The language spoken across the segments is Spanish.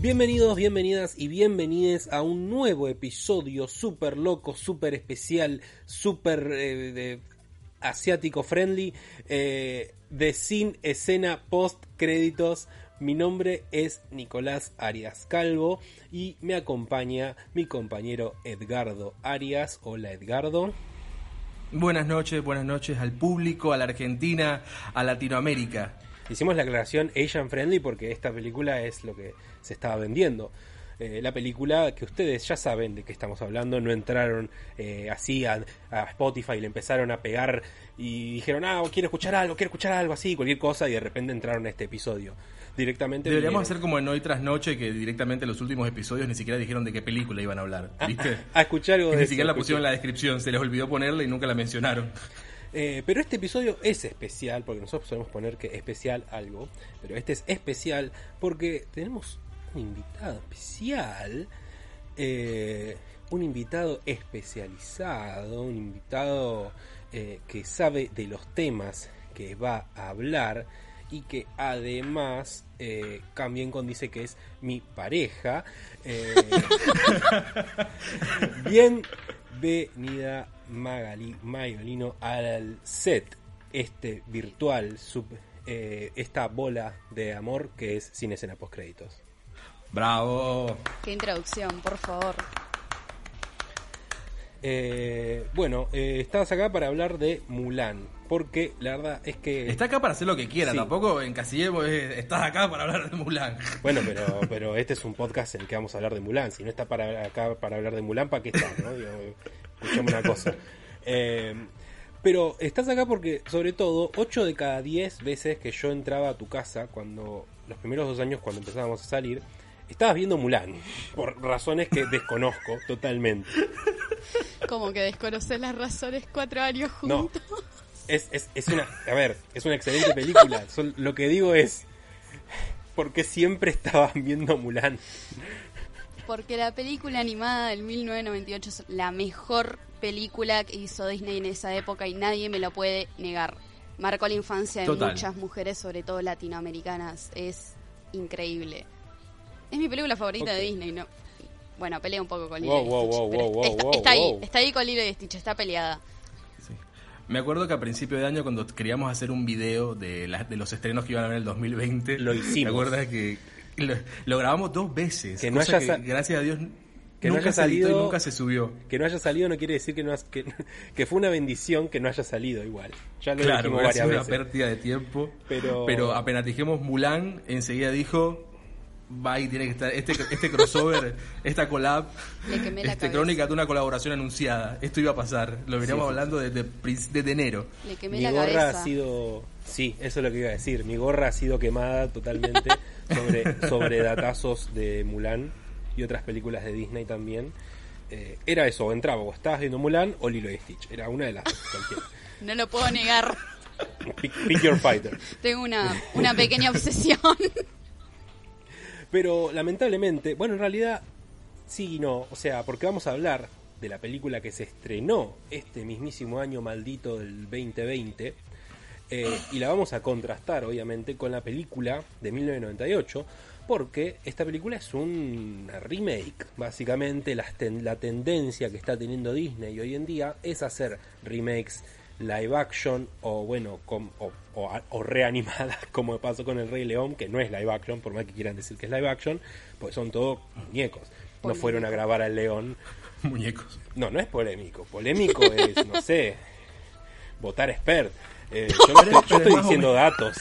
Bienvenidos, bienvenidas y bienvenides a un nuevo episodio súper loco, súper especial, súper eh, asiático friendly eh, de Sin Escena Post Créditos. Mi nombre es Nicolás Arias Calvo y me acompaña mi compañero Edgardo Arias. Hola Edgardo. Buenas noches, buenas noches al público, a la Argentina, a Latinoamérica. Hicimos la aclaración Asian Friendly porque esta película es lo que se estaba vendiendo. Eh, la película que ustedes ya saben de qué estamos hablando, no entraron eh, así a, Spotify y le empezaron a pegar y dijeron, ah, quiero escuchar algo, quiero escuchar algo así, cualquier cosa, y de repente entraron a este episodio. Directamente. Deberíamos hacer como en Hoy tras Noche, que directamente los últimos episodios ni siquiera dijeron de qué película iban a hablar. ¿Viste? A, escuchar algo Ni siquiera la pusieron en la descripción, se les olvidó ponerla y nunca la mencionaron. Eh, pero este episodio es especial, porque nosotros solemos poner que especial algo, pero este es especial porque tenemos un invitado especial, eh, un invitado especializado, un invitado eh, que sabe de los temas que va a hablar y que además eh, con dice que es mi pareja. bienvenida Magali, Magolino al set, este virtual, eh, esta bola de amor que es sin escena post créditos. Bravo. Qué introducción, por favor. Eh, bueno, eh, estabas acá para hablar de Mulan, porque la verdad es que... Está acá para hacer lo que quiera, tampoco en Casillemo estás acá para hablar de Mulan. Bueno, pero, pero este es un podcast en el que vamos a hablar de Mulan, si no está para acá para hablar de Mulan, ¿para qué está? ¿no? Escuchemos una cosa. Eh, pero estás acá porque, sobre todo, 8 de cada 10 veces que yo entraba a tu casa, cuando los primeros dos años cuando empezábamos a salir, estabas viendo Mulan, por razones que desconozco totalmente. Como que desconoces las razones cuatro años juntos. No, es, es, es una, a ver, es una excelente película. lo que digo es, ¿por qué siempre estabas viendo Mulan? Porque la película animada del 1998 es la mejor película que hizo Disney en esa época y nadie me lo puede negar. Marcó la infancia de muchas mujeres, sobre todo latinoamericanas. Es increíble. Es mi película favorita de Disney, ¿no? Bueno, pelea un poco con Lilo y Stitch. está, ahí, está ahí con Lilo y Stitch, está peleada. Me acuerdo que a principio de año, cuando queríamos hacer un video de, de los estrenos que iban a ver en el 2020, lo hicimos. ¿Te acuerdas que lo, grabamos dos veces? Que no haya gracias a Dios que no haya salido y nunca se subió. Que no haya salido no quiere decir que no que, que fue una bendición que no haya salido igual. Ya lo claro, dijimos varias veces. una pérdida de tiempo. Pero... pero apenas dijimos Mulan, enseguida dijo va y tiene que estar este, este crossover, esta collab, este crónica de una colaboración anunciada. Esto iba a pasar. Lo veníamos hablando desde, desde, enero. Mi gorra ha sido, sí, eso es lo que iba a decir. Mi gorra ha sido quemada totalmente sobre sobre datazos de Mulan y otras películas de Disney también. Eh, era eso, o entraba o estabas viendo Mulan o Lilo y Stitch. Era una de las No lo puedo negar. Pick, your fighter. Tengo una, una pequeña obsesión. Pero lamentablemente, bueno, en realidad sí y no. O sea, porque vamos a hablar de la película que se estrenó este mismísimo año maldito del 2020. Eh, y la vamos a contrastar, obviamente, con la película de 1998 porque esta película es un remake. Básicamente. La, la tendencia que está teniendo Disney hoy en día es hacer remakes live action o bueno o, reanimadas como pasó con el Rey León que no es live action por más que quieran decir que es live action pues son todos muñecos. No fueron a grabar al león. Muñecos. No no es polémico. Polémico es no sé votar expert eh, yo estoy diciendo datos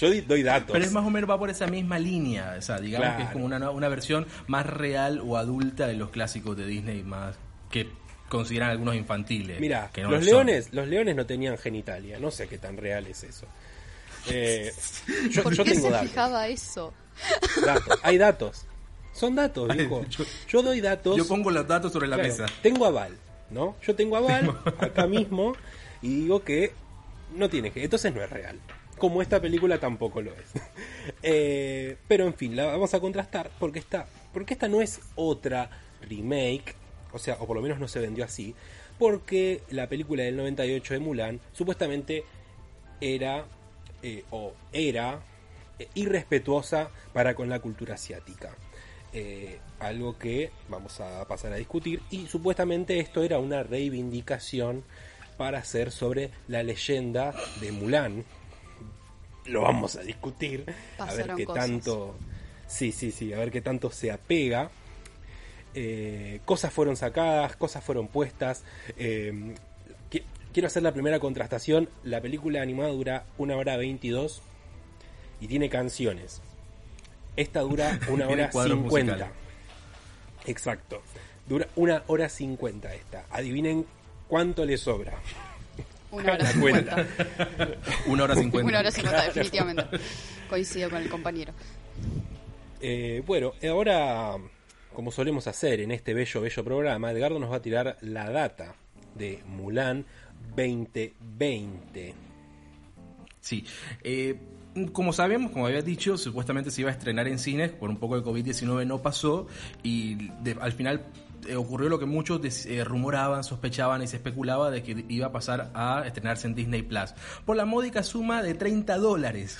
yo doy datos. Pero es más o menos va por esa misma línea. O sea, digamos que es como una, una versión más real o adulta de los clásicos de Disney más que consideran algunos infantiles. Mira, los leones, los leones no tenían genitalia. No sé qué tan real es eso. Eh, yo, ¿Por qué se fijaba eso? Datos. Hay datos. Son datos, dijo. Yo, doy datos. Yo pongo los datos sobre la mesa. Tengo aval, ¿no? Yo tengo aval acá mismo y digo que no tiene que. Entonces no es real como esta película tampoco lo es. Eh, pero en fin, la vamos a contrastar porque esta, porque esta no es otra remake, o sea, o por lo menos no se vendió así, porque la película del 98 de Mulan supuestamente era eh, o era eh, irrespetuosa para con la cultura asiática. algo que vamos a pasar a discutir y supuestamente esto era una reivindicación para hacer sobre la leyenda de Mulan. Lo vamos a discutir, a ver qué tanto, sí, sí, sí, a ver qué tanto se apega. Eh, cosas fueron sacadas, cosas fueron puestas. Eh, quiero hacer la primera contrastación. La película animada dura una hora 22 y tiene canciones. Esta dura una hora 50. Exacto. Dura una hora 50 esta. Adivinen cuánto le sobra. Una hora cincuenta. Una hora cincuenta. Una hora cincuenta, definitivamente. Coincido con el compañero. Eh, bueno, ahora, como solemos hacer en este bello, bello programa, Edgardo nos va a tirar la data de Mulan 2020. Sí. Eh, como sabemos, como había dicho, supuestamente se iba a estrenar en cines, por un poco de COVID-19 no pasó y al final eh, ocurrió lo que muchos eh, rumoraban, sospechaban y se especulaba de que iba a pasar a estrenarse en Disney Plus por la módica suma de 30 dólares.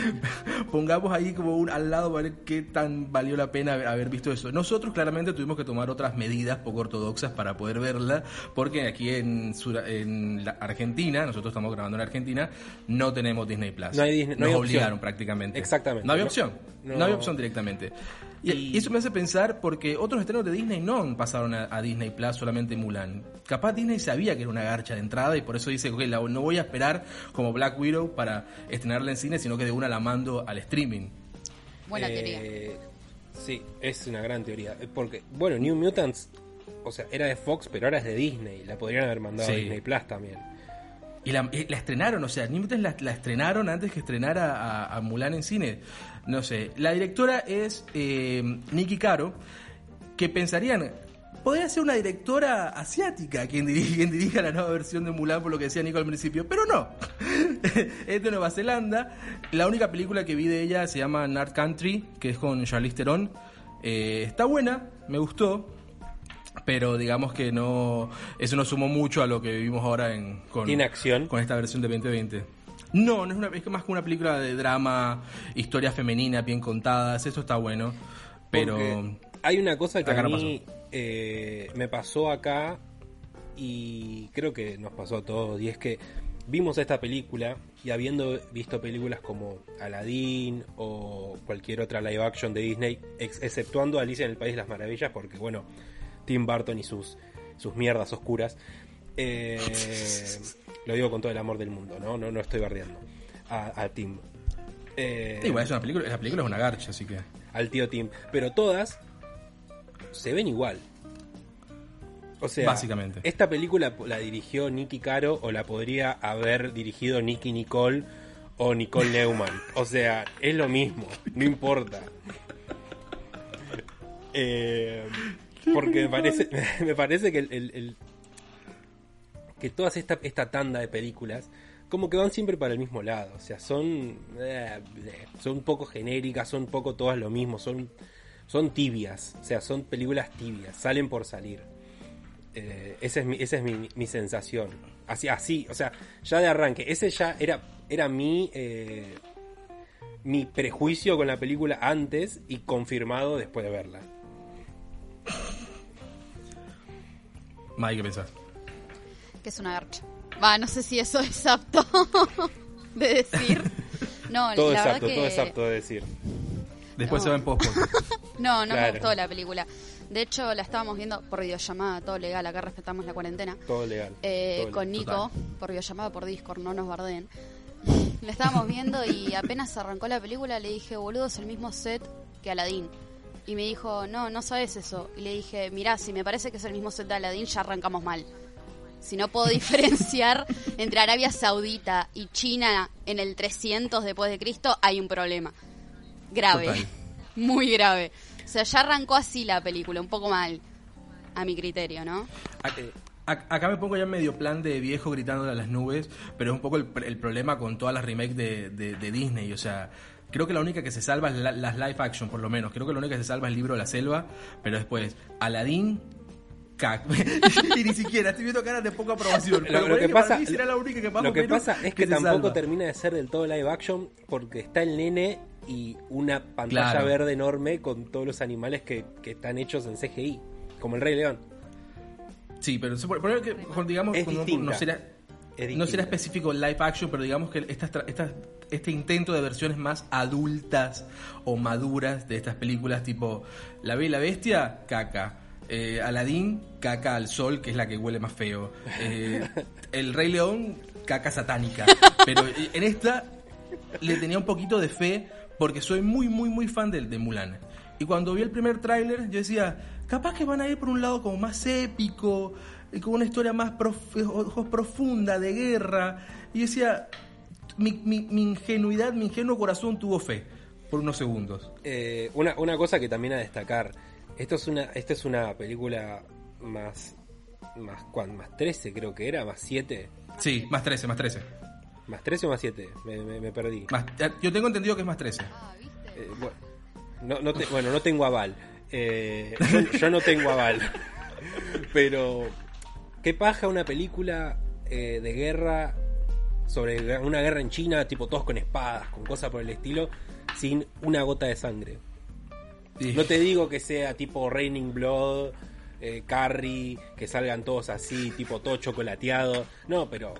Pongamos ahí como un al lado para ver qué tan valió la pena haber visto eso. Nosotros claramente tuvimos que tomar otras medidas poco ortodoxas para poder verla, porque aquí en, en Argentina, nosotros estamos grabando en Argentina, no tenemos Disney Plus. No hay Disney, Nos obligaron prácticamente. Exactamente. No había opción. No, había opción directamente. Y, eso me hace pensar porque otros estrenos de Disney no pasaron a, Disney Plus, solamente Mulan. Capaz Disney sabía que era una garcha de entrada y por eso dice, ok, no voy a esperar como Black Widow para estrenarla en cine, sino que de una la mando al streaming. Buena eh, teoría. Sí, es una gran teoría. Porque, bueno, New Mutants, o sea, era de Fox, pero ahora es de Disney. La podrían haber mandado a Disney Plus también. Y la, estrenaron, o sea, New Mutants la, estrenaron antes que estrenara a Mulan en cine. No sé. La directora es eh, Nikki Caro, que pensarían, podría ser una directora asiática quien dirige, dirija la nueva versión de Mulan, por lo que decía Nico al principio, pero no. es de Nueva Zelanda. La única película que vi de ella se llama North Country, que es con Charlize Theron. Eh, está buena, me gustó, pero digamos que no eso no sumó mucho a lo que vivimos ahora en con, acción? con esta versión de 2020. No, no es, una, es más que una película de drama, historias femeninas bien contadas, eso está bueno. Pero. hay una cosa que a mí eh, me pasó acá y creo que nos pasó a todos, y es que vimos esta película y habiendo visto películas como Aladdin o cualquier otra live action de Disney, exceptuando Alicia en el País de las Maravillas, porque bueno, Tim Burton y sus, sus mierdas oscuras. Eh, lo digo con todo el amor del mundo, ¿no? No, no estoy bardeando a, Tim. Eh, igual es una película, la película es una garcha, así que. Al tío Tim. Pero todas se ven igual. O sea, Básicamente. esta película la dirigió Nicky Caro o la podría haber dirigido Nicky Nicole o Nicole Neumann. O sea, es lo mismo, no importa. Eh, porque me parece, me parece que el, que todas esta, esta tanda de películas como que van siempre para el mismo lado. O sea, son, eh, son un poco genéricas, son un poco todas lo mismo, son, son tibias. O sea, son películas tibias, salen por salir. Eh, esa es, mi, esa es mi, sensación. Así, así, o sea, ya de arranque. Ese ya era, era mi, eh, mi prejuicio con la película antes y confirmado después de verla. Mike, ¿qué pensás? Que es una garcha. Va, no sé si eso es apto de decir. No, todo la es verdad apto, que... todo es apto de decir. Después se va en post No, no me gustó la película. De hecho, la estábamos viendo por videollamada, todo legal, acá respetamos la cuarentena. Todo legal. Eh, con Nico, por videollamada, por Discord, no nos barden. La estábamos viendo y apenas arrancó la película le dije, boludo, es el mismo set que Aladdin. Y me dijo, no, no sabes eso. Y le dije, mirá, si me parece que es el mismo set de Aladdin, ya arrancamos mal. Si no puedo diferenciar entre Arabia Saudita y China en el 300 después de Cristo, hay un problema. Grave. Muy grave. O sea, ya arrancó así la película, un poco mal, a mi criterio, ¿no? Acá me pongo ya medio plan de viejo gritando a las nubes, pero es un poco el, problema con todas las remakes de, Disney. O sea, creo que la única que se salva es las live action, por lo menos. Creo que la única que se salva es el libro de la selva, pero después Aladdin y ni siquiera, estoy viendo caras de poca aprobación. lo, que, pasa, lo que pasa es que tampoco termina de ser del todo live action porque está el nene y una pantalla verde enorme con todos los animales que, están hechos en CGI, como el Rey León. Sí, pero por, que, digamos, no, será, no será específico live action, pero digamos que este intento de versiones más adultas o maduras de estas películas, tipo La Bella y la Bestia, caca. Eh, Aladín, caca al sol, que es la que huele más feo. Eh, el Rey León, caca satánica. Pero en esta le tenía un poquito de fe porque soy muy, muy, muy fan de, de Mulan. Y cuando vi el primer tráiler, yo decía, capaz que van a ir por un lado como más épico, con una historia más profunda de guerra. Y decía, mi, mi, ingenuidad, mi ingenuo corazón tuvo fe por unos segundos. Eh, una, una cosa que también a destacar, esto es una, esta es una película más, más, más 13 creo que era, más 7. Sí, más 13, más 13. ¿Más 13 o más 7? Me, perdí. yo tengo entendido que es más 13. Ah, eh, bueno, no, bueno, no tengo aval. Eh, yo, no tengo aval. Pero, ¿qué paja una película eh, de guerra sobre una guerra en China, tipo todos con espadas, con cosas por el estilo, sin una gota de sangre? No te digo que sea tipo Raining Blood, Carrie, que salgan todos así, tipo todo chocolateado. No, pero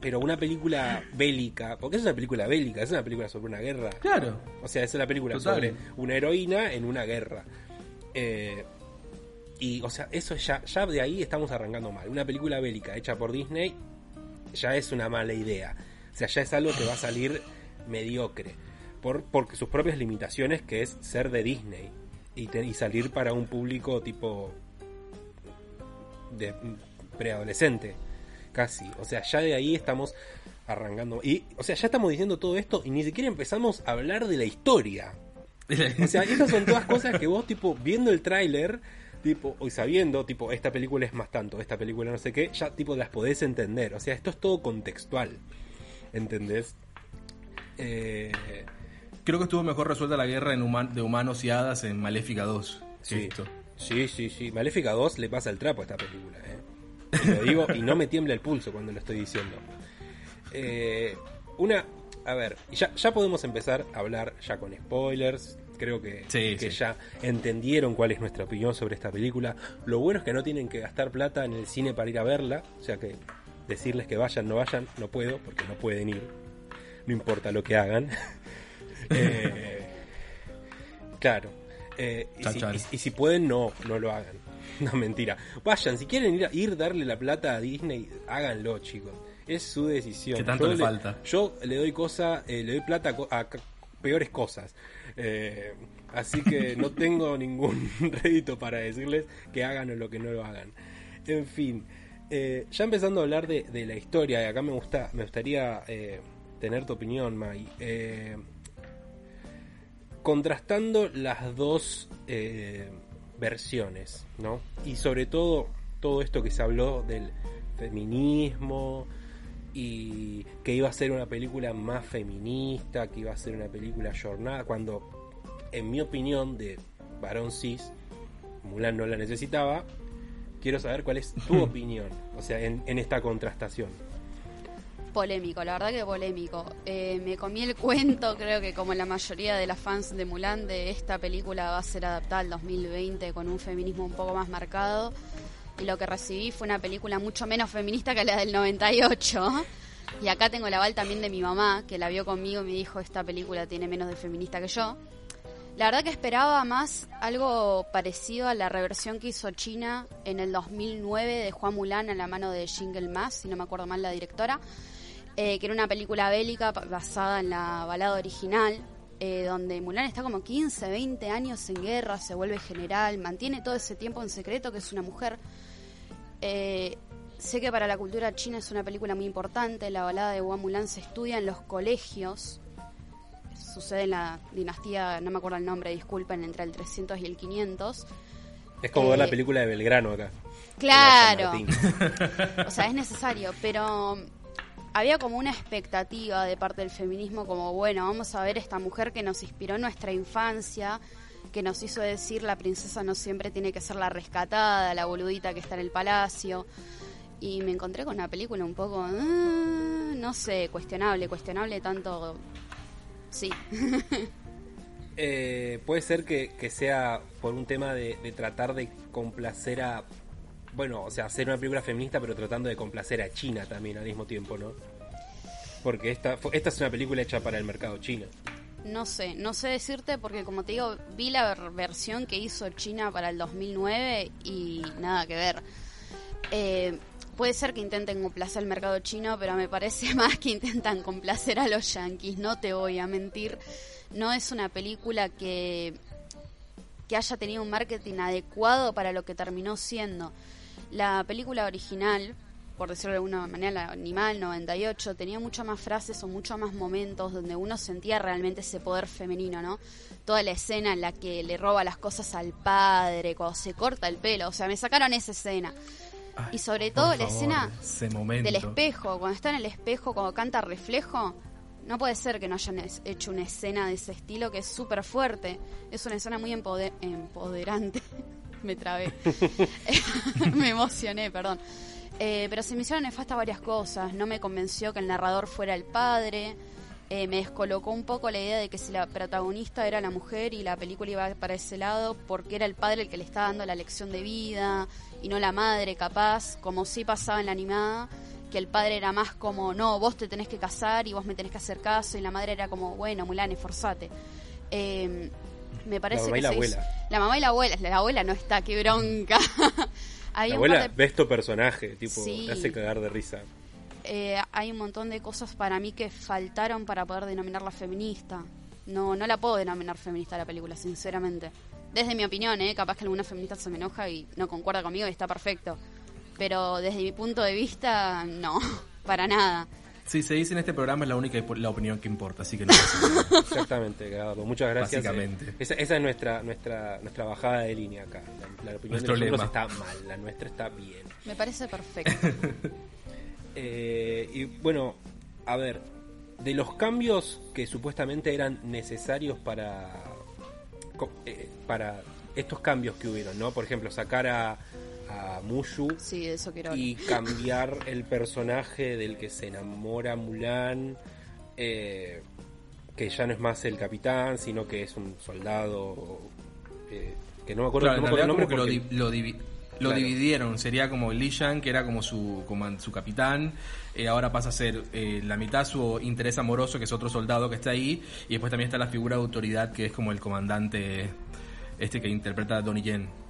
pero una película bélica, porque es una película bélica, es una película sobre una guerra. Claro. O sea, es una película sobre una heroína en una guerra. Eh, y, o sea, eso ya, ya de ahí estamos arrancando mal. Una película bélica hecha por Disney ya es una mala idea. O sea, ya es algo que va a salir mediocre. Por, por sus propias limitaciones, que es ser de Disney. Y, y salir para un público tipo de preadolescente casi. O sea, ya de ahí estamos arrancando. Y, o sea, ya estamos diciendo todo esto y ni siquiera empezamos a hablar de la historia. O sea, estas son todas cosas que vos, tipo, viendo el tráiler, tipo, y sabiendo, tipo, esta película es más tanto, esta película no sé qué, ya, tipo, las podés entender. O sea, esto es todo contextual. ¿Entendés? Eh... Creo que estuvo mejor resuelta la guerra en de humanos y hadas en Maléfica 2. Sí, sí, sí, sí. Maléfica 2 le pasa el trapo a esta película, ¿eh? lo digo y no me tiembla el pulso cuando lo estoy diciendo. Eh, una, a ver, ya, ya podemos empezar a hablar ya con spoilers. Creo que, que ya entendieron cuál es nuestra opinión sobre esta película. Lo bueno es que no tienen que gastar plata en el cine para ir a verla. O sea que decirles que vayan, no vayan, no puedo, porque no pueden ir. No importa lo que hagan. Eh, claro. Eh, y, si, pueden, no, no lo hagan. No, mentira. Vayan, si quieren ir, a, ir darle la plata a Disney, háganlo, chicos. Es su decisión. ¿Qué tanto yo le, falta? Yo le doy cosa, eh, le doy plata a, peores cosas. Eh, así que no tengo ningún rédito para decirles que hagan o lo que no lo hagan. En fin, eh, ya empezando a hablar de, la historia, y acá me gusta, me gustaría tener tu opinión, Mai. Contrastando las dos versiones, ¿no? Y sobre todo todo esto que se habló del feminismo y que iba a ser una película más feminista, que iba a ser una película jornada, cuando en mi opinión de varón cis, Mulan no la necesitaba, quiero saber cuál es tu opinión, o sea, en, en esta contrastación polémico, la verdad que polémico. Eh, me comí el cuento, creo que como la mayoría de las fans de Mulan, de esta película va a ser adaptada al 2020 con un feminismo un poco más marcado. Y lo que recibí fue una película mucho menos feminista que la del 98. Y acá tengo el aval también de mi mamá, que la vio conmigo y me dijo, esta película tiene menos de feminista que yo. La verdad que esperaba más algo parecido a la reversión que hizo China en el 2009 de Juan Mulan a la mano de Jingle Mas, si no me acuerdo mal la directora. Eh, que era una película bélica basada en la balada original, eh, donde Mulan está como 15, 20 años en guerra, se vuelve general, mantiene todo ese tiempo en secreto que es una mujer. Eh, sé que para la cultura china es una película muy importante, la balada de Hua Mulan se estudia en los colegios, sucede en la dinastía, no me acuerdo el nombre, disculpen, entre el 300 y el 500. Es como ver la película de Belgrano acá. Claro. O sea, es necesario, pero había como una expectativa de parte del feminismo como, bueno, vamos a ver esta mujer que nos inspiró nuestra infancia, que nos hizo decir la princesa no siempre tiene que ser la rescatada, la boludita que está en el palacio. Y me encontré con una película un poco, ah, no sé, cuestionable, cuestionable tanto Sí. Eh, puede ser que, sea por un tema de, tratar de complacer a. Bueno, o sea, hacer una película feminista, pero tratando de complacer a China también al mismo tiempo, ¿no? Porque esta, esta es una película hecha para el mercado chino. No sé, no sé decirte porque como te digo, vi la versión que hizo China para el 2009 y nada que ver. Eh, puede ser que intenten complacer al mercado chino, pero me parece más que intentan complacer a los yankees, no te voy a mentir. No es una película que, que haya tenido un marketing adecuado para lo que terminó siendo. La película original, por decirlo de alguna manera, la Animal 98, tenía muchas más frases o muchos más momentos donde uno sentía realmente ese poder femenino, ¿no? Toda la escena en la que le roba las cosas al padre, cuando se corta el pelo, o sea, me sacaron esa escena y sobre todo la escena del espejo, cuando está en el espejo, cuando canta reflejo, no puede ser que no hayan hecho una escena de ese estilo que es súper fuerte. Es una escena muy empoderante. me trabé. me emocioné, perdón. Eh, pero se me hicieron nefastas varias cosas. No me convenció que el narrador fuera el padre. Eh, me descolocó un poco la idea de que si la protagonista era la mujer y la película iba para ese lado, porque era el padre el que le estaba dando la lección de vida y no la madre, capaz, como sí pasaba en la animada, que el padre era más como, no, vos te tenés que casar y vos me tenés que hacer caso, y la madre era como, bueno, Mulan, esforzate. Eh, me parece la mamá y la abuela. La mamá y la abuela, la abuela no está, qué bronca. la abuela de... personaje, tipo, te hace cagar de risa. Eh, hay un montón de cosas para mí que faltaron para poder denominarla feminista. No, no la puedo denominar feminista la película, sinceramente. Desde mi opinión, ¿eh? capaz que alguna feminista se me enoja y no concuerda conmigo y está perfecto. Pero desde mi punto de vista, no, para nada. Si se dice en este programa es la única la opinión que importa, así que no. Exactamente, Gado. Muchas gracias. Básicamente. esa, es nuestra, nuestra, nuestra bajada de línea acá. La, opinión de nosotros está mal, la nuestra está bien. Me parece perfecto. Eh, y bueno, a ver, de los cambios que supuestamente eran necesarios para, eh, para estos cambios que hubieron, ¿no? Por ejemplo, sacar a, a Mushu y cambiar el personaje del que se enamora Mulan, eh, que ya no es más el capitán, sino que es un soldado que no me acuerdo, el nombre. Porque... Lo, lo, lo dividieron, sería como Li Shang, que era como su, como su capitán, eh, ahora pasa a ser eh, la mitad su interés amoroso, que es otro soldado que está ahí, y después también está la figura de autoridad, que es como el comandante este que interpreta a Donnie Yen.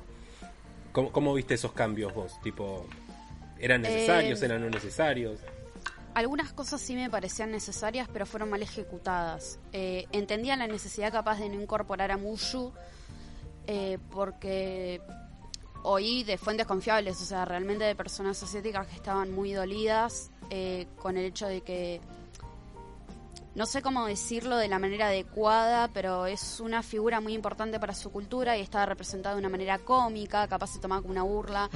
¿Cómo, viste esos cambios vos? Tipo, ¿eran necesarios, eh, eran no necesarios? Algunas cosas sí me parecían necesarias, pero fueron mal ejecutadas. entendían la necesidad capaz de no incorporar a Mushu, porque oí de fuentes confiables, o sea, realmente de personas asiáticas que estaban muy dolidas eh, con el hecho de que, no sé cómo decirlo de la manera adecuada, pero es una figura muy importante para su cultura y estaba representada de una manera cómica, capaz se tomaba como una burla.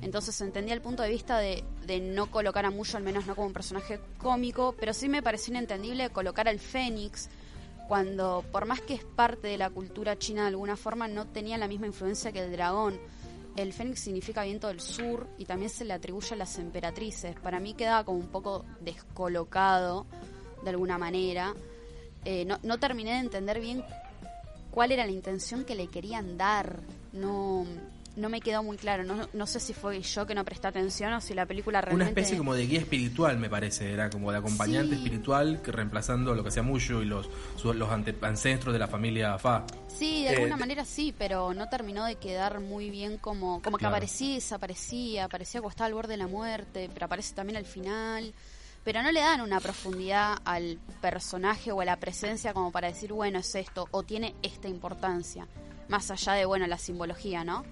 Entonces entendía el punto de vista de, de no colocar a Muyo, al menos no como un personaje cómico, pero sí me pareció inentendible colocar al Fénix cuando, por más que es parte de la cultura china de alguna forma, no tenía la misma influencia que el dragón el fénix significa viento del sur y también se le atribuye a las emperatrices. Para mí quedaba como un poco descolocado de alguna manera. Eh, no, no terminé de entender bien cuál era la intención que le querían dar. No, no me quedó muy claro. No, no sé si fue yo que no presté atención o si la película realmente... Una especie como de guía espiritual, me parece. Era como de acompañante espiritual que reemplazando lo que hacía Mushu y los, los ancestros de la familia Fa. Sí, de alguna eh, manera sí, pero no terminó de quedar muy bien como, como que aparecía y desaparecía. Aparecía cuando estaba al borde de la muerte, pero aparece también al final. Pero no le dan una profundidad al personaje o a la presencia como para decir, bueno, es esto, o tiene esta importancia. Más allá de, bueno, la simbología, ¿no?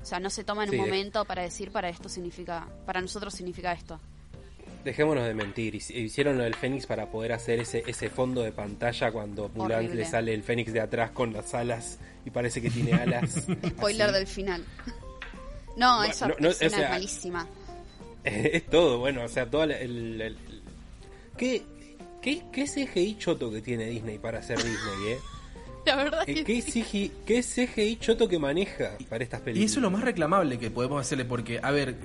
O sea, no se toma en un momento para decir para esto significa, para nosotros significa esto. Dejémonos de mentir, hicieron lo del Fénix para poder hacer ese, ese fondo de pantalla cuando Mulan le sale el Fénix de atrás con las alas y parece que tiene alas. Spoiler del final. No, eso es malísima. Es todo, bueno, o sea, todo el... ¿Qué, qué, qué CGI choto que tiene Disney para hacer Disney, eh? La verdad eh, que ¿Qué, CGI, ¿Qué CGI choto que maneja para estas películas? Y eso es lo más reclamable que podemos hacerle, porque, a ver,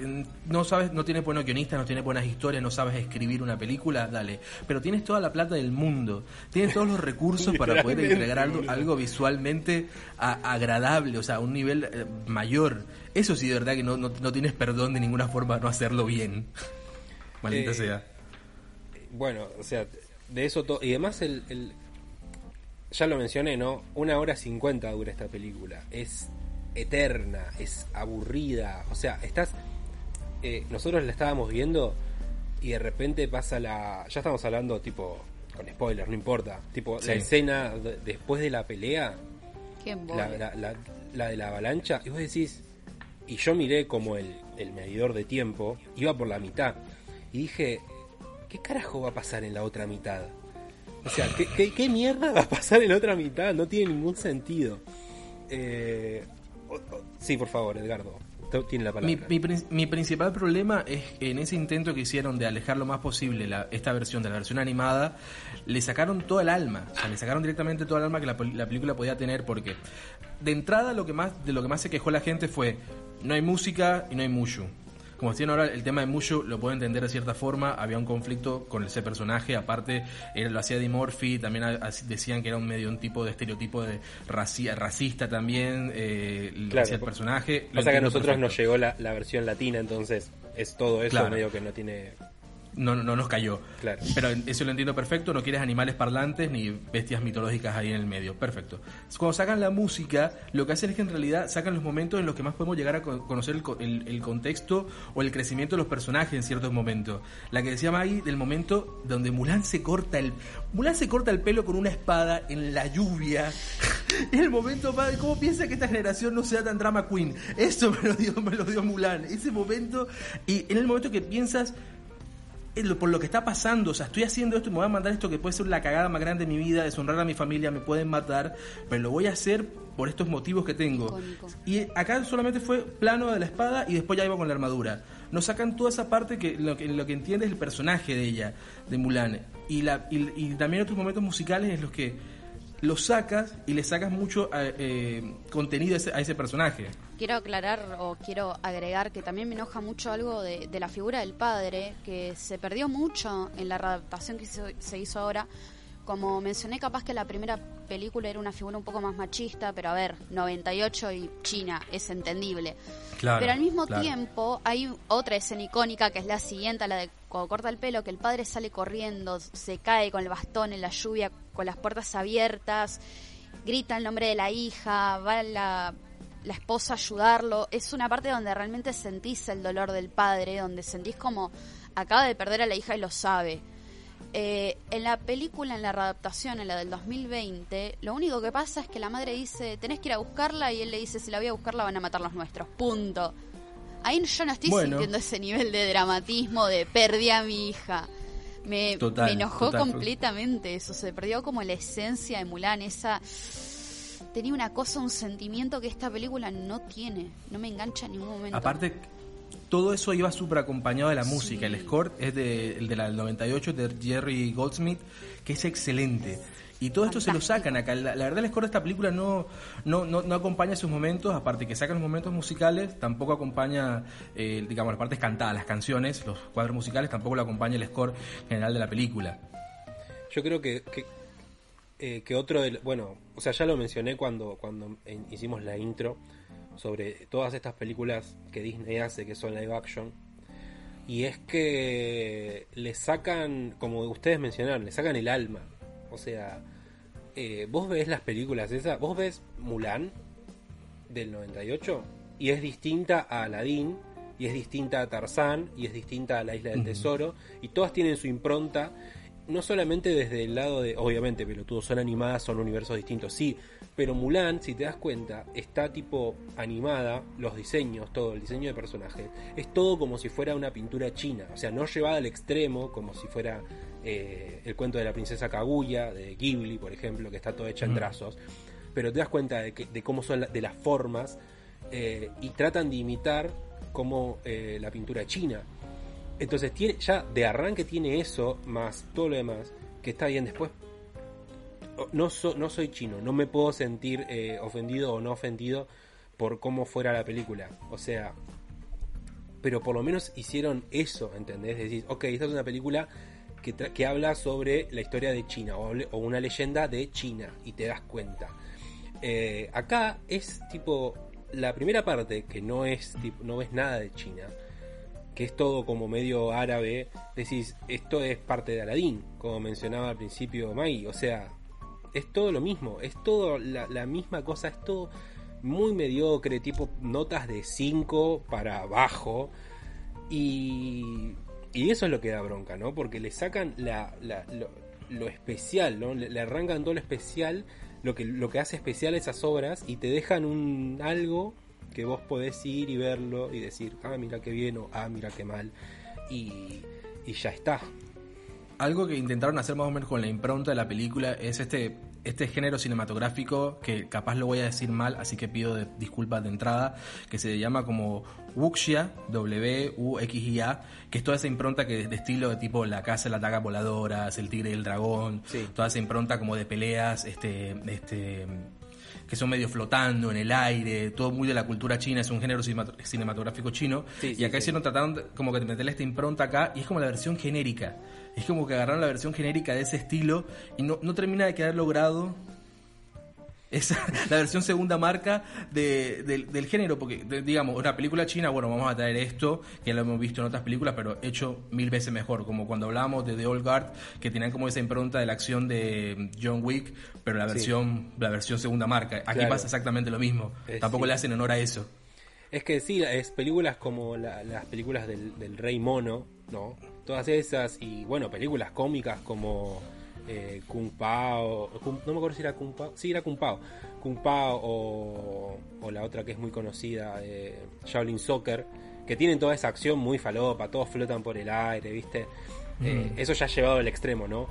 no sabes, no tienes buenos guionistas, no tienes buenas historias, no sabes escribir una película, dale. Pero tienes toda la plata del mundo, tienes todos los recursos para poder entregar algo, visualmente agradable, o sea, a un nivel eh, mayor. Eso sí, de verdad que no, no, tienes perdón de ninguna forma no hacerlo bien. Maldita eh, sea. Bueno, o sea, de eso todo. Y además, el, el, ya lo mencioné, ¿no? Una hora cincuenta dura esta película. Es eterna, es aburrida. O sea, estás. Eh, nosotros la estábamos viendo y de repente pasa la. Ya estamos hablando, tipo, con spoilers, no importa. Tipo, la escena después de la pelea. la, la, la, de la avalancha. Y vos decís. Y yo miré como el, el medidor de tiempo iba por la mitad. Y dije, ¿qué carajo va a pasar en la otra mitad? O sea, ¿qué, mierda va a pasar en la otra mitad? No tiene ningún sentido. Eh, sí, por favor, Edgardo. Tiene la palabra. Mi, principal problema es que en ese intento que hicieron de alejar lo más posible esta versión de la versión animada, le sacaron todo el alma. O sea, le sacaron directamente todo el alma que la, la película podía tener porque de entrada lo que más, de lo que más se quejó la gente fue no hay música y no hay mushu como decían ahora, el tema de Mushu lo puedo entender de cierta forma. Había un conflicto con ese personaje. Aparte, él lo hacía de Murphy. También decían que era un medio un tipo de estereotipo de racista también. Eh, el personaje. Pasa que a nosotros nos llegó la, versión latina, entonces es todo eso medio que no tiene no, no nos cayó. Claro. Pero eso lo entiendo perfecto, no quieres animales parlantes ni bestias mitológicas ahí en el medio. Perfecto. Cuando sacan la música, lo que hacen es que en realidad sacan los momentos en los que más podemos llegar a conocer el, contexto o el crecimiento de los personajes en ciertos momentos. La que decía Maggie del momento donde Mulan se corta el Mulan se corta el pelo con una espada en la lluvia. es el momento, padre, ¿cómo piensa que esta generación no sea tan drama queen? Eso me lo dio, me lo dio Mulan. Ese momento y en el momento que piensas por lo que está pasando, o sea, estoy haciendo esto y me voy a mandar esto que puede ser la cagada más grande de mi vida, deshonrar a mi familia, me pueden matar, pero lo voy a hacer por estos motivos que tengo. Y acá solamente fue plano de la espada y después ya iba con la armadura. Nos sacan toda esa parte que lo que, lo que entiende es el personaje de ella, de Mulan. Y, la, y también otros momentos musicales en los que lo sacas y le sacas mucho eh, eh, contenido a ese, personaje. Quiero aclarar o quiero agregar que también me enoja mucho algo de, de la figura del padre, que se perdió mucho en la readaptación que se hizo ahora como mencioné, capaz que la primera película era una figura un poco más machista, pero a ver, 98 y China, es entendible. pero al mismo tiempo hay otra escena icónica que es la siguiente, la de cuando corta el pelo, que el padre sale corriendo, se cae con el bastón en la lluvia, con las puertas abiertas, grita el nombre de la hija, va la, la esposa a ayudarlo. Es una parte donde realmente sentís el dolor del padre, donde sentís como acaba de perder a la hija y lo sabe. Eh, en la película, en la readaptación, en la del 2020, lo único que pasa es que la madre dice, tenés que ir a buscarla y él le dice, si la voy a buscar la van a matar los nuestros. Punto. Ahí yo no estoy sintiendo ese nivel de dramatismo de perdí a mi hija. Me, enojó completamente eso, se perdió como la esencia de Mulan, esa... Tenía una cosa, un sentimiento que esta película no tiene, no me engancha en ningún momento. Aparte, todo eso iba súper acompañado de la música. El score es de, el de la del 98 de Jerry Goldsmith, que es excelente. Y todo esto se lo sacan acá. La, verdad, el score de esta película no, no, no, acompaña sus momentos, aparte que sacan los momentos musicales, tampoco acompaña, eh, digamos, las partes cantadas, las canciones, los cuadros musicales, tampoco lo acompaña el score general de la película. Yo creo que, que, eh, otro, bueno, o sea, ya lo mencioné cuando, cuando hicimos la intro sobre todas estas películas que Disney hace que son live action. Y es que le sacan, como ustedes mencionaron, le sacan el alma. O sea, eh, vos ves las películas esas, vos ves Mulan del 98 y es distinta a Aladdin y es distinta a Tarzán y es distinta a la Isla del Tesoro y todas tienen su impronta no solamente desde el lado de obviamente pelotudos son animadas son universos distintos sí pero Mulan, si te das cuenta, está tipo animada, los diseños, todo, el diseño de personaje, es todo como si fuera una pintura china, o sea, no llevada al extremo, como si fuera eh, el cuento de la princesa Kaguya, de Ghibli, por ejemplo, que está todo hecha en trazos, pero te das cuenta de, que, de cómo son de las formas eh, y tratan de imitar como eh, la pintura china. Entonces tiene, ya de arranque tiene eso, más todo lo demás, que está bien después no, no soy chino, no me puedo sentir ofendido o no ofendido por cómo fuera la película. O sea, pero por lo menos hicieron eso, ¿entendés? Decís, ok, esta es una película que, habla sobre la historia de China o, una leyenda de China y te das cuenta. Eh, acá es tipo la primera parte que no es no ves nada de China que es todo como medio árabe, decís, esto es parte de Aladdin, como mencionaba al principio Mai, o sea, es todo lo mismo, es todo la, misma cosa, es todo muy mediocre, tipo notas de 5 para abajo, y, y eso es lo que da bronca, ¿no? Porque le sacan la, lo, especial, ¿no? Le, arrancan todo lo especial, lo que, lo que hace especial esas obras, y te dejan un algo que vos podés ir y verlo y decir, ah, mira qué bien o ah, mira qué mal. Y, y ya está. Algo que intentaron hacer más o menos con la impronta de la película es este, este género cinematográfico que capaz lo voy a decir mal, así que pido disculpas de entrada, que se llama como Wuxia, W-U-X-I-A, que es toda esa impronta que de estilo de tipo La Casa de las Dagas Voladoras, El Tigre y el Dragón, toda esa impronta como de peleas, este, este que son medio flotando en el aire, todo muy de la cultura china, es un género cinematográfico chino. y acá hicieron, trataron como que de meterle esta impronta acá, y es como la versión genérica. Es como que agarraron la versión genérica de ese estilo y no, no termina de quedar logrado es la versión segunda marca de, del género, porque digamos, una película china, bueno, vamos a traer esto, que lo hemos visto en otras películas, pero hecho mil veces mejor, como cuando hablábamos de The Old Guard, que tenían como esa impronta de la acción de John Wick, pero la versión, la versión segunda marca. Aquí pasa exactamente lo mismo, tampoco le hacen honor a eso. Es que sí, es películas como las películas del, del Rey Mono, ¿no? Todas esas, y bueno, películas cómicas como eh, Kung Pao, no me acuerdo si era Kung Pao, sí era Kung Pao, Kung Pao o, la otra que es muy conocida, eh, Shaolin Soccer, que tienen toda esa acción muy falopa, todos flotan por el aire, ¿viste? Eh, mm. eso ya ha llevado al extremo, ¿no?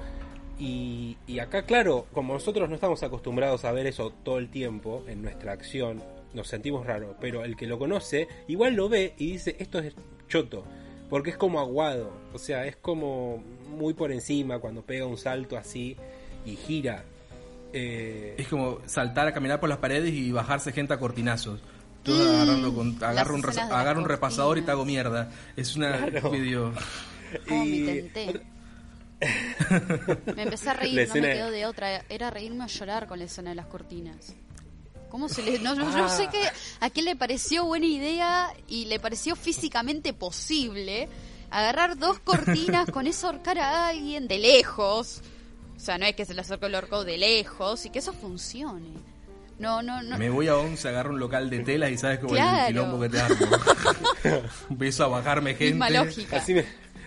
Y, y acá, claro, como nosotros no estamos acostumbrados a ver eso todo el tiempo en nuestra acción, nos sentimos raro, pero el que lo conoce igual lo ve y dice, esto es choto, porque es como aguado, o sea, es como muy por encima cuando pega un salto así y gira. Eh, es como saltar a caminar por las paredes y bajarse gente a cortinazos. Todo mm, agarrando con, agarro, un, agarro un repasador y te hago mierda. Es una video. Oh, me me empecé a reír, no me quedó de otra. Era reírme o llorar con la escena de las cortinas. ¿Cómo se le.? No, yo no sé qué, a quién le pareció buena idea y le pareció físicamente posible agarrar dos cortinas, con eso ahorcar a alguien de lejos. O sea, no es que se le acerque el orco de lejos y que eso funcione. No, no, no. Me voy a 11, agarro un local de telas y sabes cómo es el quilombo que te hago. Empiezo a bajarme gente. lógica. Así me,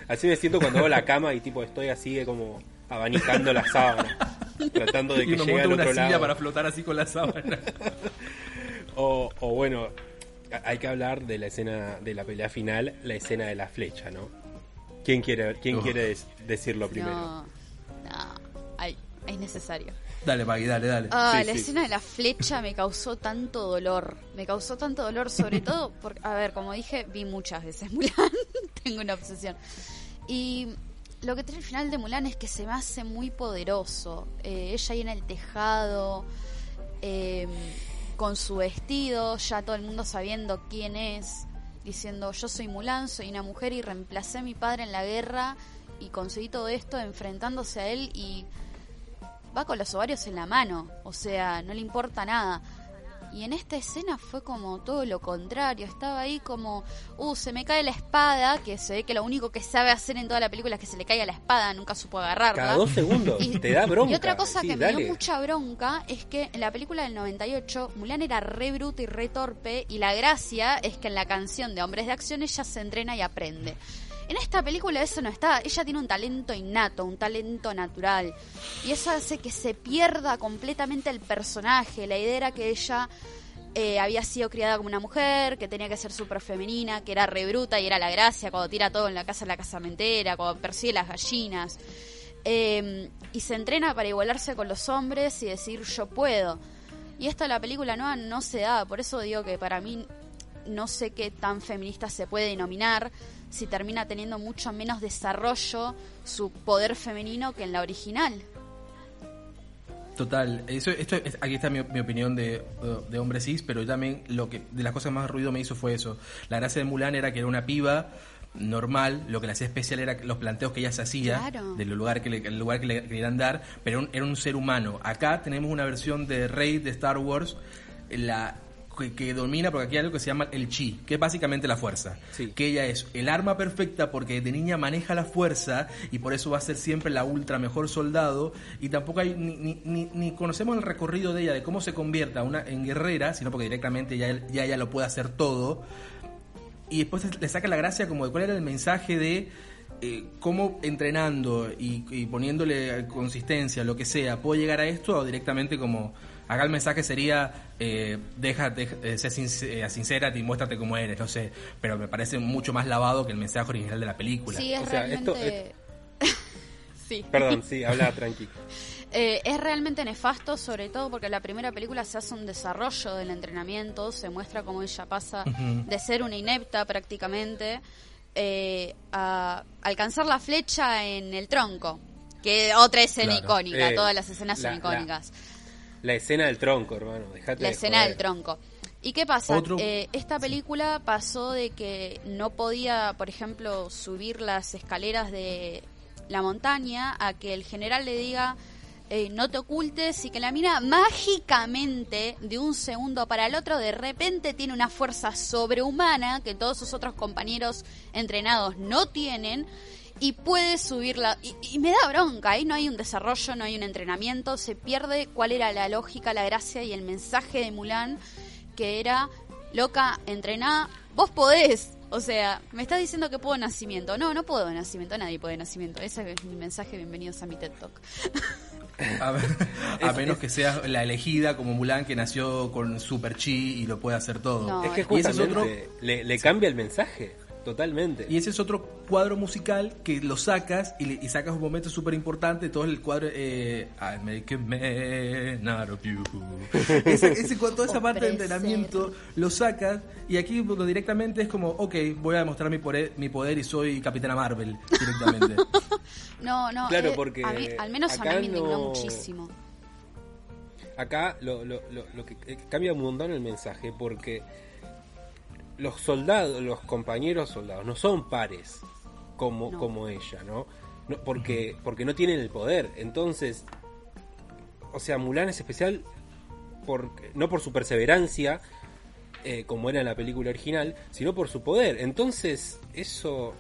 así me siento cuando hago la cama y tipo estoy así como abanicando la sábana. tratando de que llegue al otro una silla para flotar así con la sábana. o, o bueno, hay que hablar de la escena de la pelea final, la escena de la flecha, ¿no? ¿Quién quiere, quién quiere decirlo primero? No, no, es necesario. Dale, Maggie, dale, dale. Ah, la escena de la flecha me causó tanto dolor. Me causó tanto dolor, sobre todo porque, a ver, como dije, vi muchas veces Mulan. Tengo una obsesión. Y lo que tiene el final de Mulan es que se me hace muy poderoso. Eh, ella ahí en el tejado. Eh, con su vestido, ya todo el mundo sabiendo quién es, diciendo yo soy Mulan, soy una mujer y reemplacé a mi padre en la guerra y conseguí todo esto enfrentándose a él y va con los ovarios en la mano, o sea, no le importa nada. Y en esta escena fue como todo lo contrario. Estaba ahí como, uh, se me cae la espada, que se ve que lo único que sabe hacer en toda la película es que se le caiga la espada, nunca supo agarrarla. Cada dos segundos, y, te da bronca. Y otra cosa que me dio mucha bronca es que en la película del 98, Mulan era re bruta y re torpe, y la gracia es que en la canción de Hombres de Acción ella se entrena y aprende. En esta película eso no está. Ella tiene un talento innato, un talento natural. Y eso hace que se pierda completamente el personaje. La idea era que ella eh, había sido criada como una mujer, que tenía que ser súper femenina, que era rebruta y era la gracia cuando tira todo en la casa de la casamentera, cuando persigue las gallinas. Em, y se entrena para igualarse con los hombres y decir yo puedo. Y esto en la película no, no se da, por eso digo que para mí no sé qué tan feminista se puede denominar si termina teniendo mucho menos desarrollo su poder femenino que en la original. Total, eso, esto, aquí está mi, opinión de, de, hombre cis, pero también lo que de las cosas que más ruido me hizo fue eso. La gracia de Mulan era que era una piba normal, lo que le hacía especial era los planteos que ella se hacía, del lugar que le, el lugar que le querían dar, pero era un ser humano. Acá tenemos una versión de Rey de Star Wars, la que, domina, porque aquí hay algo que se llama el chi, que es básicamente la fuerza. Que ella es el arma perfecta porque de niña maneja la fuerza y por eso va a ser siempre la ultra mejor soldado. Y tampoco hay ni, ni, ni conocemos el recorrido de ella, de cómo se convierta una, en guerrera, sino porque directamente ya, ya ella lo puede hacer todo y después le saca la gracia como de cuál era el mensaje de eh, cómo entrenando y, poniéndole consistencia, lo que sea, puedo llegar a esto o directamente como acá el mensaje sería eh, deja, eh, sé eh, sincera y muéstrate como eres, no sé, pero me parece mucho más lavado que el mensaje original de la película. Sí, es realmente... sí. Perdón, sí, habla tranquilo. Eh, es realmente nefasto, sobre todo porque en la primera película se hace un desarrollo del entrenamiento, se muestra cómo ella pasa de ser una inepta prácticamente eh, a alcanzar la flecha en el tronco, que otra escena icónica, eh, todas las escenas son icónicas. La, escena del tronco, hermano, La escena del tronco. ¿Y qué pasa? esta película pasó de que no podía, por ejemplo, subir las escaleras de la montaña a que el general le diga eh, no te ocultes y que la mina mágicamente de un segundo para el otro de repente tiene una fuerza sobrehumana que todos sus otros compañeros entrenados no tienen y puede subirla y, y, me da bronca, ahí no hay un desarrollo, no hay un entrenamiento, se pierde cuál era la lógica, la gracia y el mensaje de Mulan que era loca, entrená, vos podés, o sea, me estás diciendo que puedo nacimiento. No, no puedo nacimiento, nadie puede nacimiento. Ese es mi mensaje, bienvenidos a mi TED Talk. A, menos que sea la elegida como Mulan que nació con super chi y lo puede hacer todo. es que justamente le, cambia el mensaje. Totalmente. Y ese es otro cuadro musical que lo sacas y, sacas un momento súper importante. Todo el cuadro. Eh, I make a man out of you. ese, toda esa parte de entrenamiento lo sacas y aquí directamente es como, ok, voy a demostrar mi poder, mi poder y soy Capitana Marvel directamente. no, no. Claro, eh, porque. al menos a mí me indignó muchísimo. Acá lo, lo, lo, que eh, cambia un montón el mensaje porque los soldados, los compañeros soldados, no son pares como, como ella, ¿no? porque, porque no tienen el poder. Entonces, o sea, Mulan es especial por, no por su perseverancia, eh, como era en la película original, sino por su poder. Entonces, eso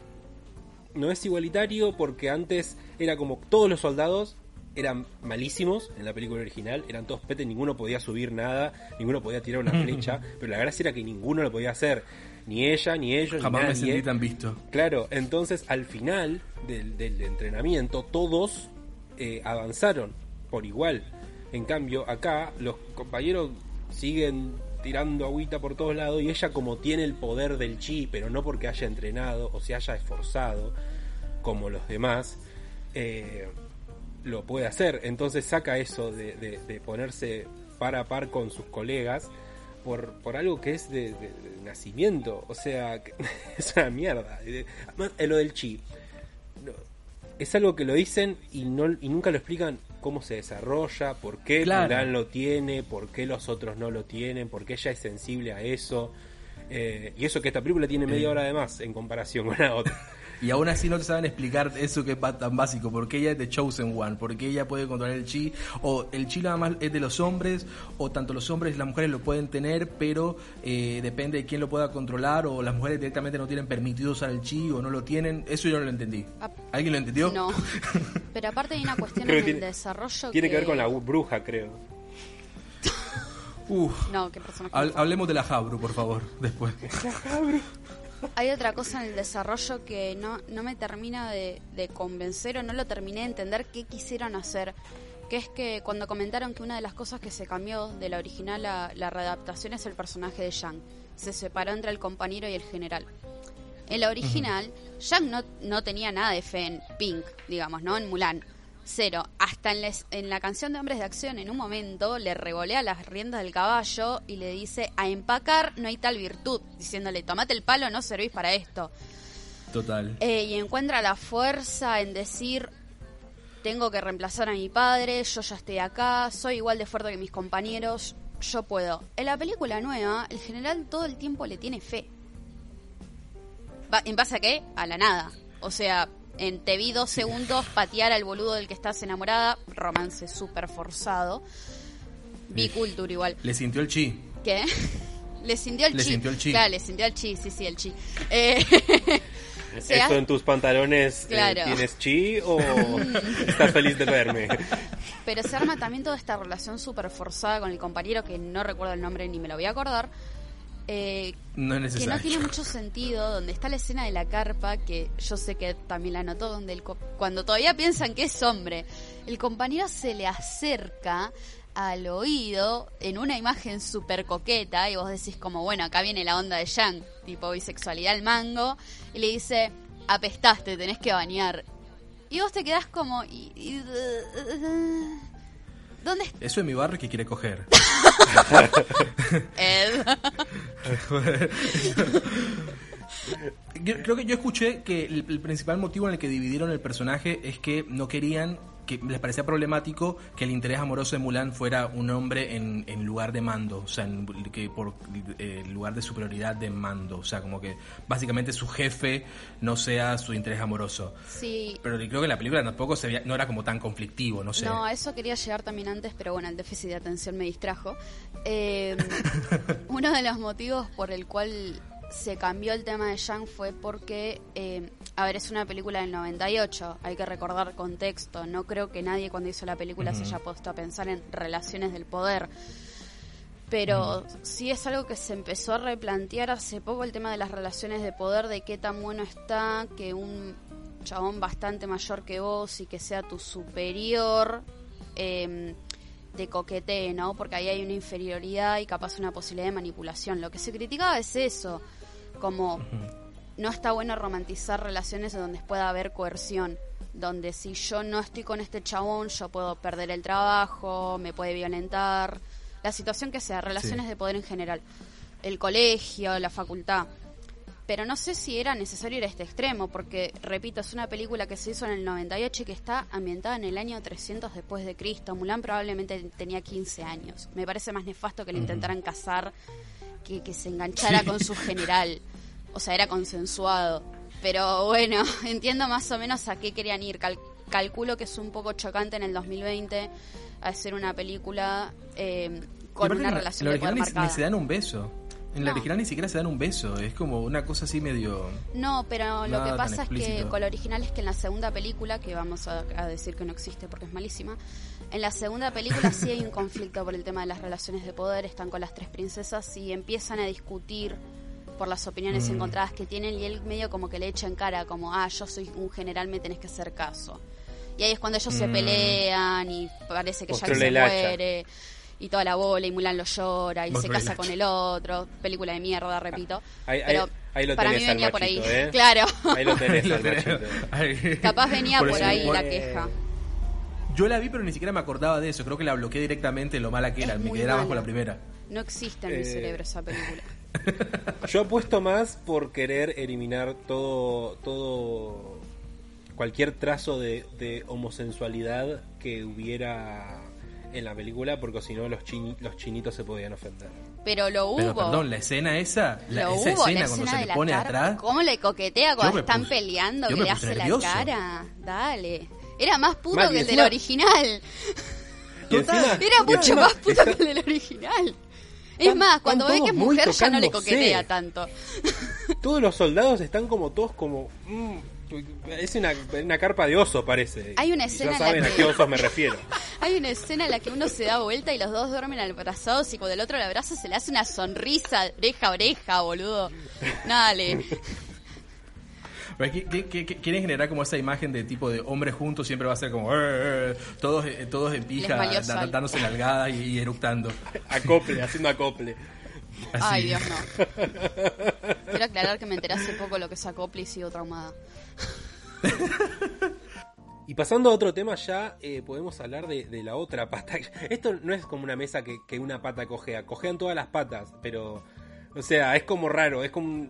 no es igualitario porque antes era como todos los soldados eran malísimos en la película original, eran todos pete, ninguno podía subir nada, ninguno podía tirar una flecha, pero la gracia era que ninguno lo podía hacer, ni ella, ni ellos, Jamás ni me sentí tan visto. Claro, entonces al final del, entrenamiento todos eh, avanzaron por igual. En cambio, acá los compañeros siguen tirando agüita por todos lados y ella como tiene el poder del chi, pero no porque haya entrenado o se haya esforzado como los demás, eh, lo puede hacer. Entonces saca eso de, ponerse par a par con sus colegas por, por algo que es de, nacimiento. O sea, es una mierda. lo del chi. Es algo que lo dicen y, no, y nunca lo explican cómo se desarrolla, por qué claro. lo tiene, por qué los otros no lo tienen, por qué ella es sensible a eso. Eh, y eso que esta película tiene media hora de más en comparación con la otra. Y aún así no te saben explicar eso que es tan básico, porque ella es The Chosen One, porque ella puede controlar el chi, o el chi nada más es de los hombres, o tanto los hombres y las mujeres lo pueden tener, pero eh, depende de quién lo pueda controlar, o las mujeres directamente no tienen permitido usar el chi, o no lo tienen, eso yo no lo entendí. ¿Alguien lo entendió? No, pero aparte hay una cuestión en el desarrollo Tiene que... ver con la bruja, creo. Uf. No, ¿qué Hablemos de la Jabru, por favor, después. La Jabru. Hay otra cosa en el desarrollo que no, no me termina de, convencer o no lo terminé de entender qué quisieron hacer. Que es que cuando comentaron que una de las cosas que se cambió de la original a la readaptación es el personaje de Yang. Se separó entre el compañero y el general. En la original, Yang no, no tenía nada de fe en Pink, digamos, ¿no? En Mulan cero. Hasta en, en, la canción de Hombres de Acción, en un momento, le revolea las riendas del caballo y le dice, a empacar no hay tal virtud, diciéndole, tomate el palo, no servís para esto. Total. Eh, y encuentra la fuerza en decir, tengo que reemplazar a mi padre, yo ya estoy acá, soy igual de fuerte que mis compañeros, yo puedo. En la película nueva, el general todo el tiempo le tiene fe. ¿En base a qué? A la nada. O sea, en te vi dos segundos patear al boludo del que estás enamorada, romance súper forzado. Biculture igual. Le sintió el chi. ¿Qué? Le sintió el le chi. Sintió el chi. Claro, le sintió el chi, sí, sí, el chi. Eh, ¿Eso en tus pantalones eh, tienes chi o estás feliz de verme? Pero se arma también toda esta relación súper forzada con el compañero que no recuerdo el nombre ni me lo voy a acordar. Eh, no es que no tiene mucho sentido, donde está la escena de la carpa, que yo sé que también la notó, donde el cuando todavía piensan que es hombre, el compañero se le acerca al oído en una imagen súper coqueta y vos decís como, bueno, acá viene la onda de Yang, tipo bisexualidad al mango, y le dice, apestaste, tenés que bañar. Y vos te quedás como... Y, ¿Dónde Eso es mi barrio que quiere coger. Ed. Creo que yo escuché que el, principal motivo en el que dividieron el personaje es que no querían que les parecía problemático que el interés amoroso de Mulan fuera un hombre en, lugar de mando, o sea, que por eh, lugar de superioridad de mando, o sea, como que básicamente su jefe no sea su interés amoroso. Sí. Pero creo que la película tampoco se no era como tan conflictivo, no sé. No, eso quería llegar también antes, pero bueno, el déficit de atención me distrajo. Eh, uno de los motivos por el cual se cambió el tema de Yang fue porque, eh, a ver, es una película del 98, hay que recordar contexto, no creo que nadie cuando hizo la película se haya puesto a pensar en relaciones del poder. Pero sí es algo que se empezó a replantear hace poco el tema de las relaciones de poder, de qué tan bueno está que un chabón bastante mayor que vos y que sea tu superior eh, de coquete, ¿no? Porque ahí hay una inferioridad y capaz una posibilidad de manipulación. Lo que se criticaba es eso, como no está bueno romantizar relaciones donde pueda haber coerción, donde si yo no estoy con este chabón, yo puedo perder el trabajo, me puede violentar, la situación que sea, relaciones de poder en general, el colegio, la facultad. Pero no sé si era necesario ir a este extremo, porque, repito, es una película que se hizo en el 98 y que está ambientada en el año 300 después de Cristo. Mulan probablemente tenía 15 años. Me parece más nefasto que le intentaran casar que, que se enganchara con su general o sea, era consensuado. Pero bueno, entiendo más o menos a qué querían ir. calculo que es un poco chocante en el 2020 hacer una película eh, con una relación de poder marcada. Ni se dan un beso. En la original ni siquiera se dan un beso, es como una cosa así medio... No, pero lo que pasa es que con la original es que en la segunda película, que vamos a, a, decir que no existe porque es malísima, en la segunda película sí hay un conflicto por el tema de las relaciones de poder, están con las tres princesas y empiezan a discutir por las opiniones mm. encontradas que tienen y él medio como que le echa en cara como, ah, yo soy un general, me tenés que hacer caso. Y ahí es cuando ellos se mm. pelean y parece que Jack se muere y toda la bola y Mulan lo llora y se casa con el otro. Película de mierda, repito. Ahí, Pero para mí venía por ahí. ¿eh? Claro. Ahí lo tenés Capaz venía por, ahí la queja. Yo la vi, pero ni siquiera me acordaba de eso. Creo que la bloqueé directamente lo mala que era. Me quedé abajo la primera. No existe en mi eh, cerebro esa película. Yo apuesto más por querer eliminar todo, todo, cualquier trazo de, homosensualidad que hubiera en la película, porque si no los, los chinitos se podían ofender. Pero lo hubo. Pero perdón, la escena esa, la, esa escena cuando se le pone atrás. ¿Cómo le coquetea cuando están peleando? Que le hace la cara. Dale. Era más puto que el del original. Era mucho más puto que el del original. Es más, cuando ve que es mujer ya no le coquetea tanto. Todos los soldados están como todos como... Mm, es una, una, carpa de oso, parece. Hay una escena. ya saben a qué osos me refiero. Hay una escena en la que uno se da vuelta y los dos duermen abrazados y cuando el otro le abraza se le hace una sonrisa oreja a oreja, boludo. Dale. Quieren generar como esa imagen de tipo de hombres juntos, siempre va a ser como eh, eh, eh", todos, todos en pija, dándose nalgadas y, y eructando. Acople, haciendo acople. Ay, Dios, no. Quiero aclarar que me enteré hace poco lo que es acople y sigo traumada. Y pasando a otro tema ya, podemos hablar de, la otra pata. Esto no es como una mesa que, que, una pata cojea. Cojean todas las patas, pero... O sea, es como raro, es como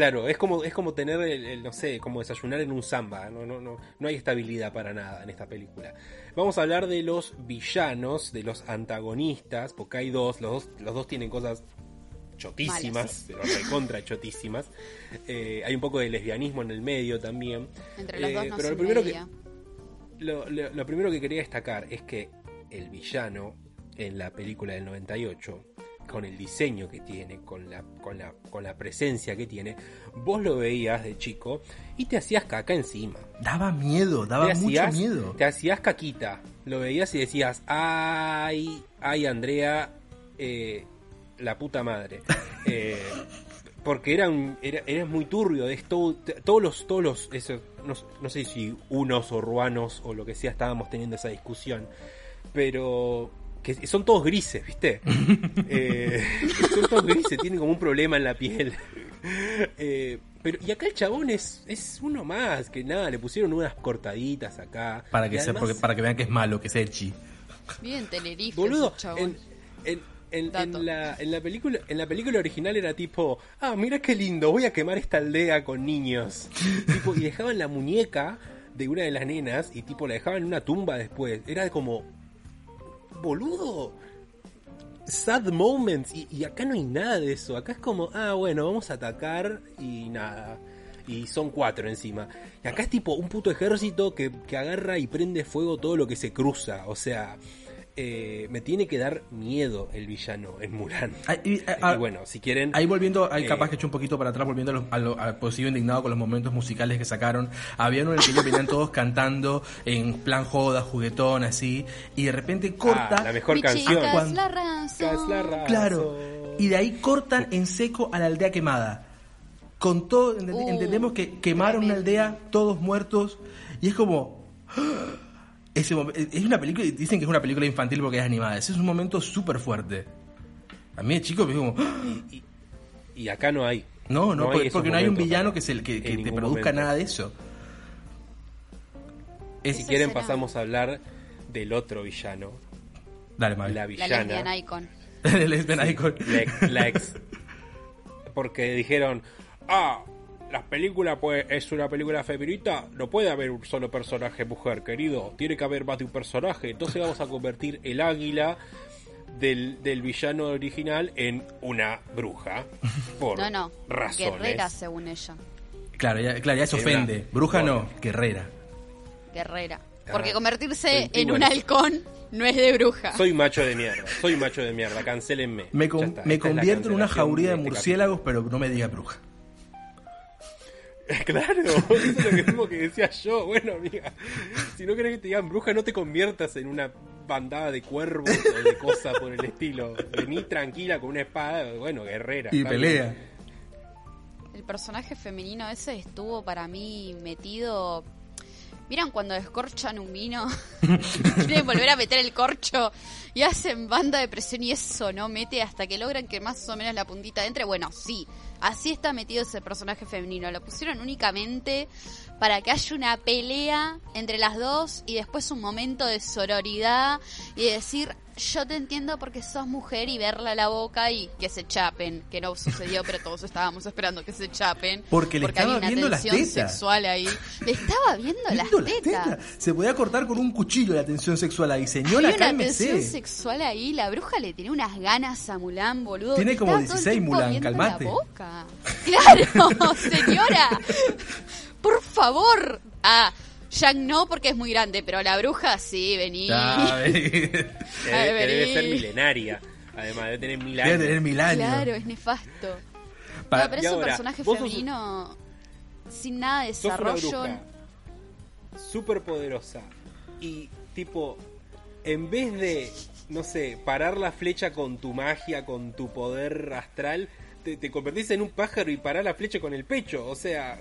Claro, es como, es como tener, el, no sé, como desayunar en un samba. No, no, no, no hay estabilidad para nada en esta película. Vamos a hablar de los villanos, de los antagonistas, porque hay dos, los dos, los dos tienen cosas chotísimas, pero recontra chotísimas. Eh, hay un poco de lesbianismo en el medio también. Entre los dos eh, pero lo primero, que, lo primero que quería destacar es que el villano en la película del 98 con el diseño que tiene, con la, con la, con la presencia que tiene, vos lo veías de chico y te hacías caca encima. Daba miedo, daba mucho miedo. Te hacías caquita, lo veías y decías, ay, ay Andrea, eh, la puta madre. Eh, porque era, era, muy turbio, todos los, todos los, no, no sé si unos o ruanos o lo que sea estábamos teniendo esa discusión, pero que son todos grises, ¿viste? Eh, son todos grises, tienen como un problema en la piel. Eh, pero, y acá el chabón es, es uno más, que nada, le pusieron unas cortaditas acá. Para que, sea, porque, para que vean que es malo, que es Echi. Bien, Tenerife. Boludo, en, en, en, la, en, la, película, en la película original era tipo, ah, mira qué lindo, voy a quemar esta aldea con niños. tipo, y dejaban la muñeca de una de las nenas y tipo la dejaban en una tumba después. Era como, boludo, sad moments. Y, acá no hay nada de eso. Acá es como, ah, bueno, vamos a atacar y nada. Y son cuatro encima. Y acá es tipo un puto ejército que, que agarra y prende fuego todo lo que se cruza. O sea, eh, me tiene que dar miedo el villano en Mulan. y, bueno, si quieren. Ahí volviendo, ahí capaz eh, que eché un poquito para atrás, volviendo a, lo, a, pues indignado con los momentos musicales que sacaron. Había uno en el que ellos venían todos cantando en plan joda, juguetón, así, y de repente corta. Ah, la mejor canción. Es la razón. Claro. Y de ahí cortan en seco a la aldea quemada. Con todo, uh, entendemos que quemaron una aldea, todos muertos, y es como es una película, dicen que es una película infantil porque es animada. Ese es un momento súper fuerte. A mí de chico me como... Y, acá no hay. No, no, porque, no hay un villano que, se, que, te produzca nada de eso. Si quieren pasamos a hablar del otro villano. Dale, mal. La villana. La lesbian icon. la lesbian icon. la ex. Porque dijeron, ah, las películas, pues, es una película feminista, no puede haber un solo personaje mujer, querido. Tiene que haber más de un personaje. Entonces vamos a convertir el águila del, del villano original en una bruja. Por no, no. razones. Guerrera, según ella. Claro, ya, claro, ya se ofende. Bruja no, guerrera. Guerrera. Porque ah, convertirse en un halcón no es de bruja. Soy macho de mierda, soy macho de mierda, cancelenme. Me, me convierto en una jauría de este murciélagos, pero no me diga bruja. Claro, eso es lo mismo que decía yo. Bueno, amiga, si no querés que te digan bruja, no te conviertas en una bandada de cuervos o de cosas por el estilo. Vení tranquila con una espada, bueno, guerrera. Y pelea. El personaje femenino ese estuvo para mí metido. ¿Miran cuando descorchan un vino? Quieren volver a meter el corcho y hacen banda de presión y eso no mete hasta que logran que más o menos la puntita entre. Bueno, sí, Así está metido ese personaje femenino. Lo pusieron únicamente para que haya una pelea entre las dos y después un momento de sororidad y decir, yo te entiendo porque sos mujer y verla a la boca y que se chapen, que no sucedió, pero todos estábamos esperando que se chapen. Porque le estaba una viendo las tetas. sexual ahí. Le estaba viendo, las, tetas. Se podía cortar con un cuchillo la tensión sexual ahí. Señora, una tensión sexual ahí. La bruja le tenía unas ganas a Mulan, boludo. Tiene como 16 Mulan, calmate. Claro, señora. Por favor. Ah, Jack no porque es muy grande, pero la bruja sí, vení. debe, ser milenaria. Además, debe tener mil años. Debe tener mil años. Claro, es nefasto. Para, pero es un personaje femenino sin nada de desarrollo. Súper poderosa. Y tipo, en vez de, no sé, parar la flecha con tu magia, con tu poder astral, te, te convertís en un pájaro y parar la flecha con el pecho. O sea,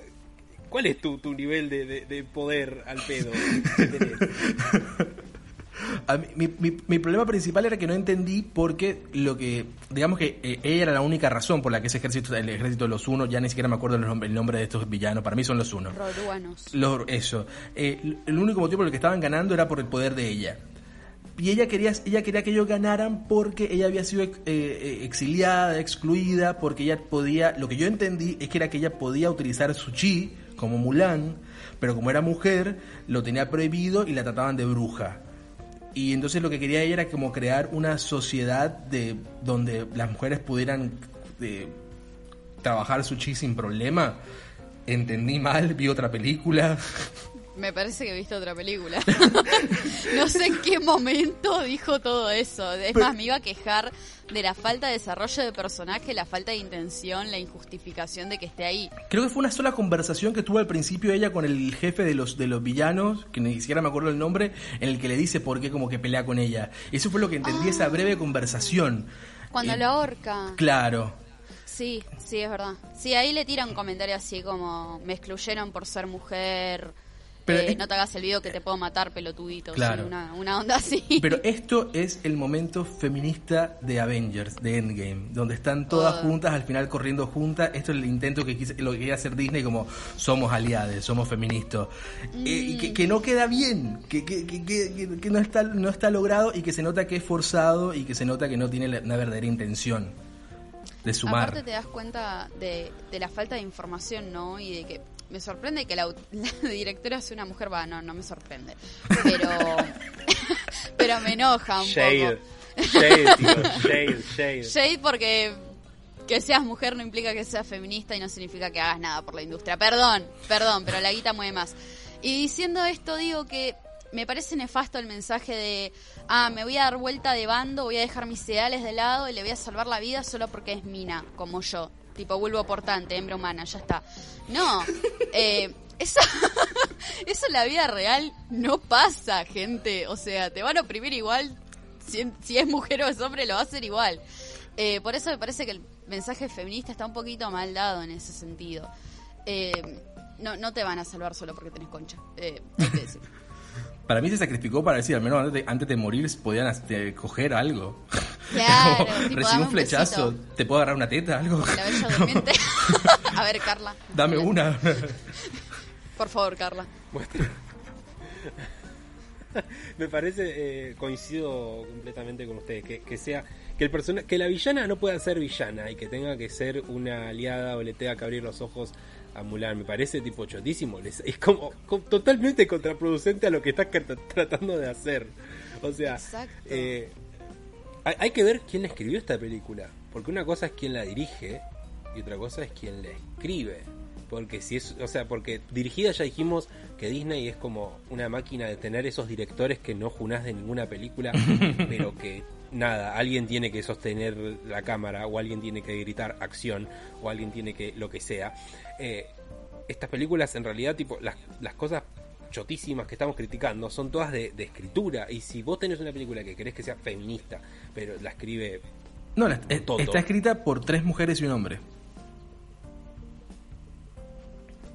¿Cuál es tu, tu nivel de, de, poder al pedo? mi, mi, mi, problema principal era que no entendí porque lo que, digamos que eh, ella era la única razón por la que ese ejército, el ejército de los unos, ya ni siquiera me acuerdo el nombre, el nombre de estos villanos, para mí son los unos. Roduanos. Los, eso. Eh, el único motivo por el que estaban ganando era por el poder de ella. Y ella quería, ella quería que ellos ganaran porque ella había sido eh, exiliada, excluida, porque ella podía, lo que yo entendí es que era que ella podía utilizar su chi como Mulan, pero como era mujer, lo tenía prohibido y la trataban de bruja. Y entonces lo que quería ella era como crear una sociedad de donde las mujeres pudieran eh, trabajar su chi sin problema. Entendí mal, vi otra película. Me parece que he visto otra película. no sé en qué momento dijo todo eso. Es más, me iba a quejar de la falta de desarrollo de personaje, la falta de intención, la injustificación de que esté ahí. Creo que fue una sola conversación que tuvo al principio ella con el jefe de los de los villanos, que ni siquiera me acuerdo el nombre, en el que le dice por qué como que pelea con ella. Eso fue lo que entendí esa ah. breve conversación. Cuando lo ahorca. Claro. Sí, sí, es verdad. Sí, ahí le tiran un comentario así como me excluyeron por ser mujer eh, no te hagas el video que te puedo matar, pelotudito. Claro. una, onda así. Pero esto es el momento feminista de Avengers, de Endgame, donde están todas oh. juntas, al final corriendo juntas. Esto es el intento que quise, lo que quería hacer Disney, como somos aliados, somos feministas. Eh, que, no queda bien, que, que, no, está, no está logrado y que se nota que es forzado y que se nota que no tiene una verdadera intención de sumar. Aparte te das cuenta de, de la falta de información, ¿no? Y de que me sorprende que la, directora sea una mujer, va, no, no me sorprende. Pero, pero me enoja un poco. Shade, shade, shade. Shade porque que seas mujer no implica que seas feminista y no significa que hagas nada por la industria. Perdón, perdón, pero la guita mueve más. Y diciendo esto digo que me parece nefasto el mensaje de, ah, me voy a dar vuelta de bando, voy a dejar mis ideales de lado y le voy a salvar la vida solo porque es mina, como yo tipo vulvo portante, hembra humana, ya está. No, eh, eso, eso en la vida real no pasa, gente. O sea, te van a oprimir igual, si, es mujer o es hombre, lo va a hacer igual. Eh, por eso me parece que el mensaje feminista está un poquito mal dado en ese sentido. Eh, no, no te van a salvar solo porque tenés concha. Eh, hay que decir. Para mí se sacrificó para decir, al menos antes de, antes de morir podían coger algo. Claro. Recibí un flechazo, ¿te puedo agarrar una teta? Algo. A ver, Carla. Dame una. Por favor, Carla. Me parece, eh, coincido completamente con ustedes, que, que sea que el persona, que la villana no pueda ser villana y que tenga que ser una aliada o le tenga que abrir los ojos a Mulan. Me parece tipo chotísimo. Es como, totalmente contraproducente a lo que estás tratando de hacer. O sea, eh, hay, que ver quién escribió esta película. Porque una cosa es quién la dirige y otra cosa es quién la escribe. Porque si es, o sea, porque dirigida ya dijimos que Disney es como una máquina de tener esos directores que no junás de ninguna película, pero que nada, alguien tiene que sostener la cámara o alguien tiene que gritar acción o alguien tiene que lo que sea. Eh, estas películas en realidad, tipo, las, las cosas chotísimas que estamos criticando son todas de, escritura. Y si vos tenés una película que querés que sea feminista, pero la escribe. No, está escrita por tres mujeres y un hombre.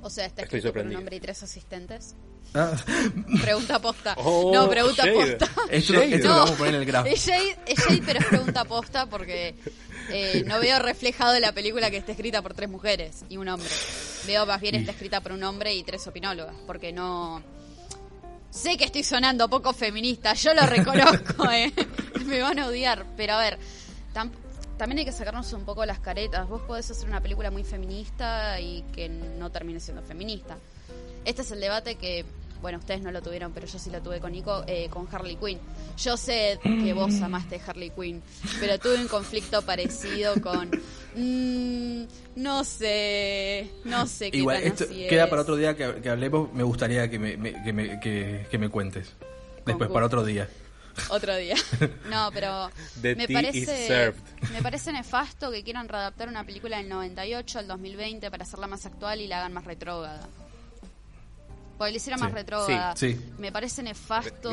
O sea, está escrito por un hombre y tres asistentes. Ah. Pregunta posta. Oh, no, pregunta posta. Esto, lo vamos a poner en el gráfico. Es shade, pero es pregunta posta porque eh, no veo reflejado en la película que esté escrita por tres mujeres y un hombre. Veo más bien está escrita por un hombre y tres opinólogas, porque no... Sé que estoy sonando poco feminista, yo lo reconozco, eh. me van a odiar, pero a ver, también hay que sacarnos un poco las caretas. Vos podés hacer una película muy feminista y que no termine siendo feminista. Este es el debate que bueno, ustedes no lo tuvieron, pero yo sí lo tuve con Nico, eh, con Harley Quinn. Yo sé que vos amaste Harley Quinn, pero tuve un conflicto parecido con... Mm, no sé, no sé qué Igual, esto queda para otro día que, hablemos, me gustaría que me, que me, que, me cuentes. Después, para otro día. Otro día. No, pero me parece, me parece nefasto que quieran readaptar una película del 98 al 2020 para hacerla más actual y la hagan más retrógrada. Porque le hiciera más retrógrada. Me parece nefasto.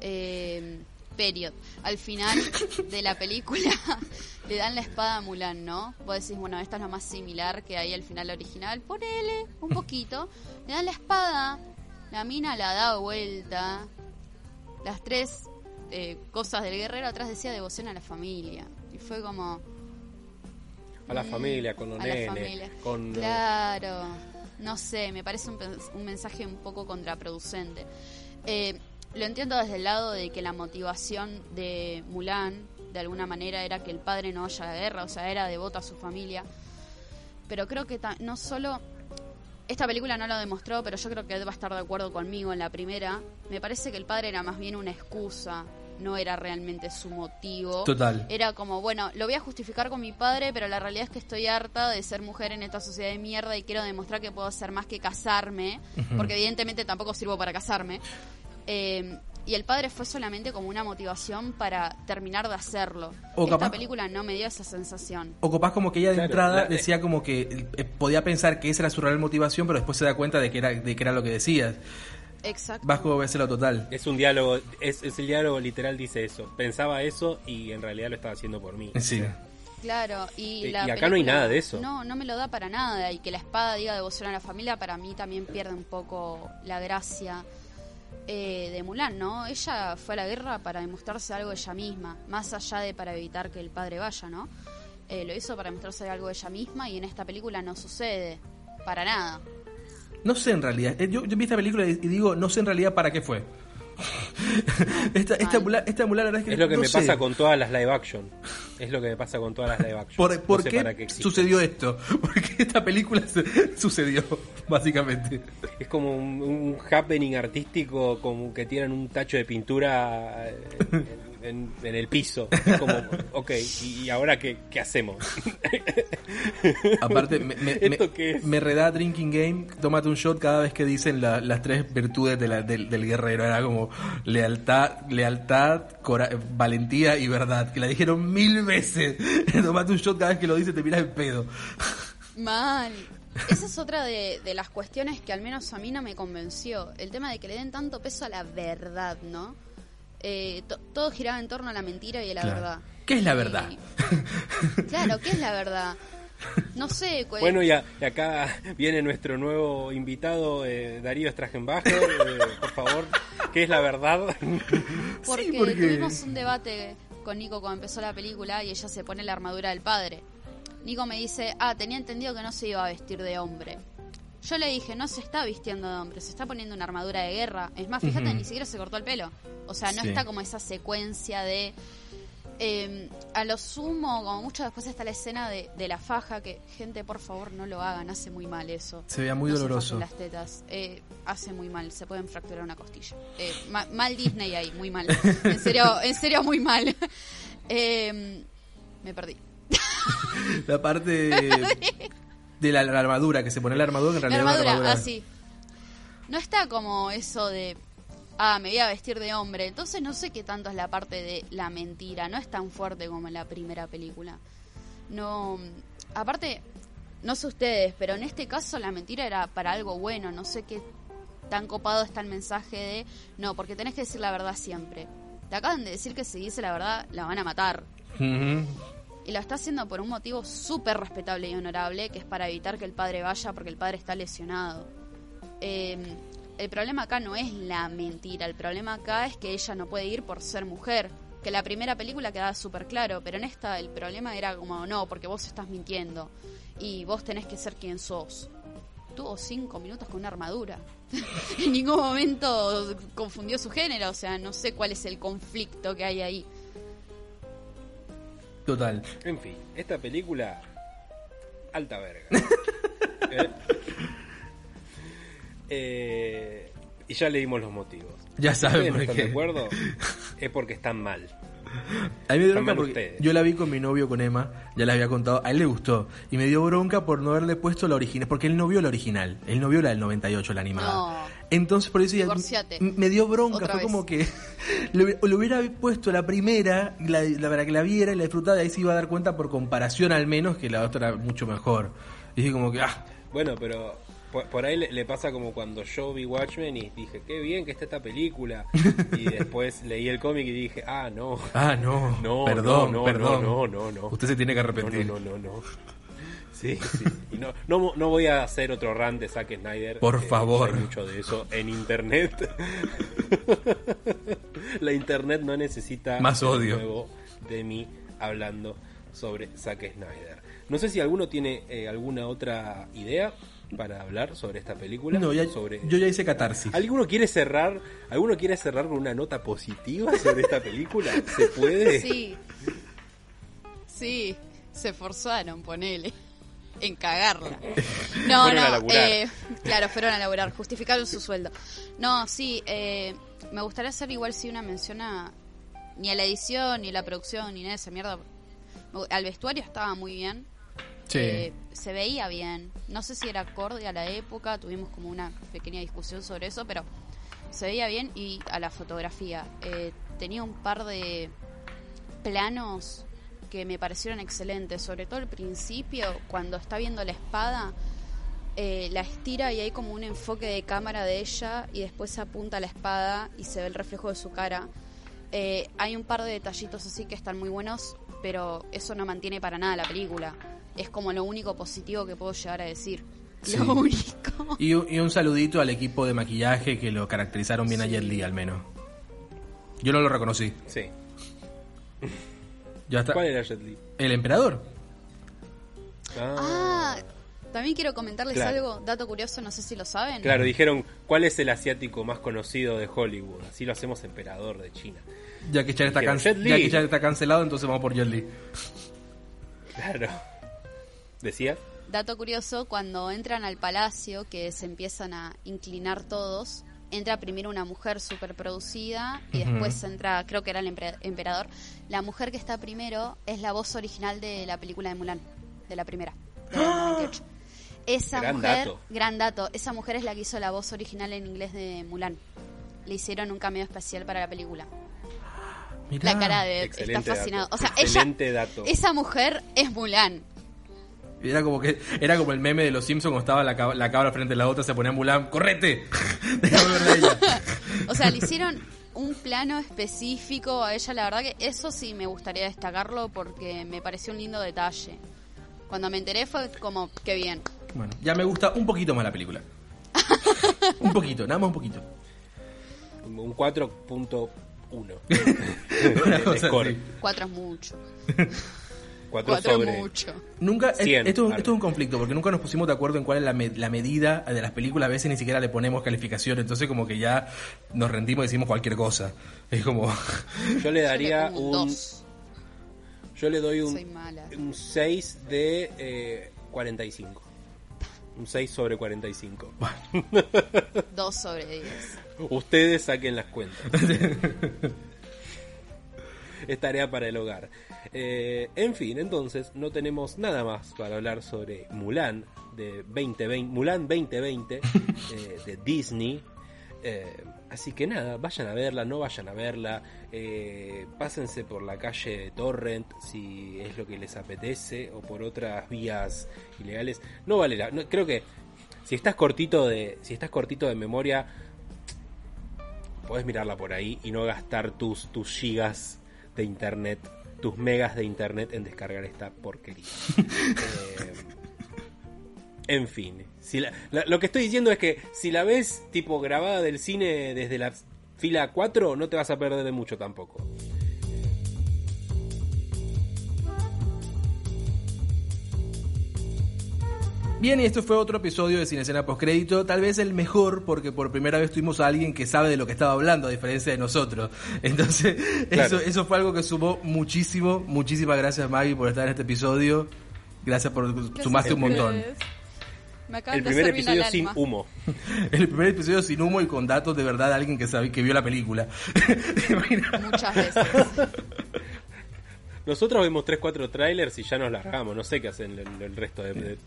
Eh, period. Al final de la película le dan la espada a Mulan, ¿no? Vos decís, bueno, esta es lo más similar que hay al final original. Ponele un poquito. Le dan la espada, la mina la da vuelta. Las tres eh, cosas del guerrero atrás decía devoción a la familia. Y fue como. A la familia, con los nenes. Con, claro no sé, me parece un, mensaje un poco contraproducente. Eh, lo entiendo desde el lado de que la motivación de Mulan, de alguna manera, era que el padre no vaya a la guerra, o sea, era devoto a su familia. Pero creo que no solo. Esta película no lo demostró, pero yo creo que él va a estar de acuerdo conmigo en la primera. Me parece que el padre era más bien una excusa no era realmente su motivo. Total. Era como, bueno, lo voy a justificar con mi padre, pero la realidad es que estoy harta de ser mujer en esta sociedad de mierda y quiero demostrar que puedo hacer más que casarme, porque evidentemente tampoco sirvo para casarme. Eh, y el padre fue solamente como una motivación para terminar de hacerlo. O Esta película no me dio esa sensación. O capaz como que ella de entrada decía como que eh, podía pensar que esa era su real motivación, pero después se da cuenta de que era, de que era lo que decías. Exacto. Vasco lo total. Es un diálogo, es, el diálogo literal dice eso. Pensaba eso y en realidad lo estaba haciendo por mí. Sí. Claro, y, y acá no hay nada de eso. No, no me lo da para nada. Y que la espada diga devoción a la familia, para mí también pierde un poco la gracia eh, de Mulan, ¿no? Ella fue a la guerra para demostrarse algo de ella misma, más allá de para evitar que el padre vaya, ¿no? Eh, lo hizo para demostrarse algo de ella misma y en esta película no sucede para nada. No sé en realidad. Eh, yo, vi esta película y digo, no sé en realidad para qué fue. esta, esta, Mulan, esta Mulan, la verdad es que. Es lo que me pasa con todas las live action. Es lo que me pasa con todas las live action. ¿Por, qué, sucedió esto? Porque esta película sucedió, básicamente. Es como un, happening artístico, como que tienen un tacho de pintura. Eh, en, el piso. Como, ok, ¿y ahora qué, hacemos? Aparte, me, me, reda Drinking Game, tómate un shot cada vez que dicen las tres virtudes del, guerrero. Era como lealtad, lealtad valentía y verdad. Que la dijeron mil veces. tómate un shot cada vez que lo dice, te miras el pedo. Mal. Esa es otra de, de, las cuestiones que al menos a mí no me convenció. El tema de que le den tanto peso a la verdad, ¿no? Eh, todo giraba en torno a la mentira y a la verdad. ¿Qué es la verdad? claro, ¿qué es la verdad? No sé. Bueno, y, acá viene nuestro nuevo invitado, eh, Darío Stragenbacher. Eh, por favor, ¿qué es la verdad? porque, porque tuvimos un debate con Nico cuando empezó la película y ella se pone la armadura del padre. Nico me dice, ah, tenía entendido que no se iba a vestir de hombre. Yo le dije, no se está vistiendo de hombre, se está poniendo una armadura de guerra. Es más, fíjate, ni siquiera se cortó el pelo. O sea, no está como esa secuencia de... Eh, a lo sumo, como mucho después está la escena de, la faja, que gente, por favor, no lo hagan, hace muy mal eso. Se veía muy doloroso. las tetas, eh, hace muy mal, se pueden fracturar una costilla. Eh, mal Disney ahí, muy mal. En serio, en serio muy mal. me perdí. la parte de la, armadura, que se pone la armadura, en realidad la armadura, así. Ah, no está como eso de, ah, me voy a vestir de hombre. Entonces no sé qué tanto es la parte de la mentira. No es tan fuerte como en la primera película. No, aparte, no sé ustedes, pero en este caso la mentira era para algo bueno. No sé qué tan copado está el mensaje de, no, porque tenés que decir la verdad siempre. Te acaban de decir que si dice la verdad, la van a matar y lo está haciendo por un motivo súper respetable y honorable, que es para evitar que el padre vaya porque el padre está lesionado. Em, el problema acá no es la mentira, el problema acá es que ella no puede ir por ser mujer. Que la primera película quedaba súper claro, pero en esta el problema era como, no, porque vos estás mintiendo y vos tenés que ser quien sos. Tuvo cinco minutos con una armadura. en ningún momento confundió su género, o sea, no sé cuál es el conflicto que hay ahí. Total. En fin, esta película, alta verga. ¿Eh? Eh, y ya leímos los motivos. Ya saben por qué. de acuerdo? Es porque están mal. A mí me dio bronca porque yo la vi con mi novio, con Emma, ya la había contado, a él le gustó. Y me dio bronca por no haberle puesto la original, porque él no vio la original, él no vio la del 98, la animada. Entonces por eso ya me dio bronca, fue como que le, hubiera puesto la primera, la, la, para que la viera y la disfrutara, y ahí se iba a dar cuenta por comparación al menos que la otra era mucho mejor. Y dije como que, ah. Bueno, pero por, ahí le, pasa como cuando yo vi Watchmen y dije, qué bien que está esta película. Y después leí el cómic y dije, ah, no. Ah, no. No, perdón, no, perdón. No, no, no, Usted se tiene que arrepentir. No, no, no, Sí, sí. Y no, no, no voy a hacer otro rant de Zack Snyder. Por favor. Hay mucho de eso en internet. La internet no necesita más odio nuevo de mí hablando sobre Zack Snyder. No sé si alguno tiene eh, alguna otra idea para hablar sobre esta película? No, sobre... yo ya hice catarsis. ¿Alguno quiere cerrar, alguno quiere cerrar con una nota positiva sobre esta película? ¿Se puede? Sí. Sí, se forzaron, ponele. En cagarla. No, no, eh, claro, fueron a laburar, justificaron su sueldo. No, sí, eh, me gustaría hacer igual si una menciona ni a la edición, ni a la producción, ni nada de esa mierda. Al vestuario estaba muy bien. Sí. Eh, se veía bien. No sé si era acorde a la época, tuvimos como una pequeña discusión sobre eso, pero se veía bien y a la fotografía. Eh, tenía un par de planos que me parecieron excelentes, sobre todo el principio, cuando está viendo la espada, eh, la estira y hay como un enfoque de cámara de ella y después se apunta a la espada y se ve el reflejo de su cara. Eh, hay un par de detallitos así que están muy buenos, pero eso no mantiene para nada la película. Es como lo único positivo que puedo llegar a decir. Lo único. Y, un saludito al equipo de maquillaje que lo caracterizaron bien ayer día al menos. Yo no lo reconocí. Sí. Ya está. ¿Cuál era Jet Li? El emperador. Ah, ah también quiero comentarles algo, dato curioso, no sé si lo saben. Claro, dijeron, ¿cuál es el asiático más conocido de Hollywood? Así lo hacemos emperador de China. Ya que ya está, está cancelado, entonces vamos por Jet Li. Claro. ¿Decía? Dato curioso, cuando entran al palacio, que se empiezan a inclinar todos, entra primero una mujer súper producida y después entra, creo que era el emperador. La mujer que está primero es la voz original de la película de Mulan, de la primera, de 98. Esa mujer, gran dato, esa mujer es la que hizo la voz original en inglés de Mulan. Le hicieron un cameo especial para la película. La cara de está fascinado. O sea, ella, esa mujer es Mulan. Era como que era como el meme de los Simpsons cuando estaba la, la cabra frente a la otra, se ponía Mulan, ¡correte! o sea, le hicieron un plano específico a ella, la verdad que eso sí me gustaría destacarlo porque me pareció un lindo detalle. Cuando me enteré fue como, qué bien. Bueno, ya me gusta un poquito más la película. un poquito, nada más un poquito. Un 4.1. 4 es mucho. 4 sobre. mucho. Nunca, esto, es un conflicto, porque nunca nos pusimos de acuerdo en cuál es la, la, medida de las películas. A veces ni siquiera le ponemos calificación, entonces como que ya nos rendimos y decimos cualquier cosa. Es como. Yo le daría un. Yo le doy un, un 6 de eh, 45. Un 6 sobre 45. 2 sobre 10. Ustedes saquen las cuentas. es tarea para el hogar. Eh, en fin, entonces no tenemos nada más para hablar sobre Mulan de 2020, Mulan 2020 eh, de Disney. Eh, así que nada, vayan a verla, no vayan a verla, pásense por la calle Torrent si es lo que les apetece o por otras vías ilegales. No vale la, creo que si estás cortito de, si estás cortito de memoria, puedes mirarla por ahí y no gastar tus, tus gigas de internet, tus megas de internet en descargar esta porquería. Eh, en fin, si lo que estoy diciendo es que si la ves tipo grabada del cine desde la fila 4, no te vas a perder de mucho tampoco. Bien, y esto fue otro episodio de Cine Escena Postcrédito, tal vez el mejor porque por primera vez tuvimos a alguien que sabe de lo que estaba hablando, a diferencia de nosotros. Entonces, eso, eso fue algo que sumó muchísimo. Muchísimas gracias Maggie por estar en este episodio. Gracias por sumaste un montón. el primer episodio sin humo. el primer episodio sin humo y con datos de verdad de alguien que sabe, que vio la película. Muchas veces. Nosotros vemos 3-4 trailers y ya nos largamos. No sé qué hacen el, el resto de,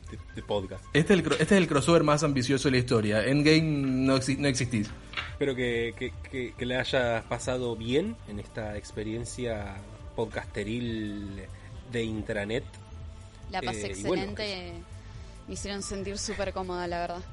podcast. Este es, el, este es el crossover más ambicioso de la historia. Endgame no, no existís. Espero que, que, que, le hayas pasado bien en esta experiencia podcasteril de intranet. La pasé eh, excelente. me hicieron sentir súper cómoda, la verdad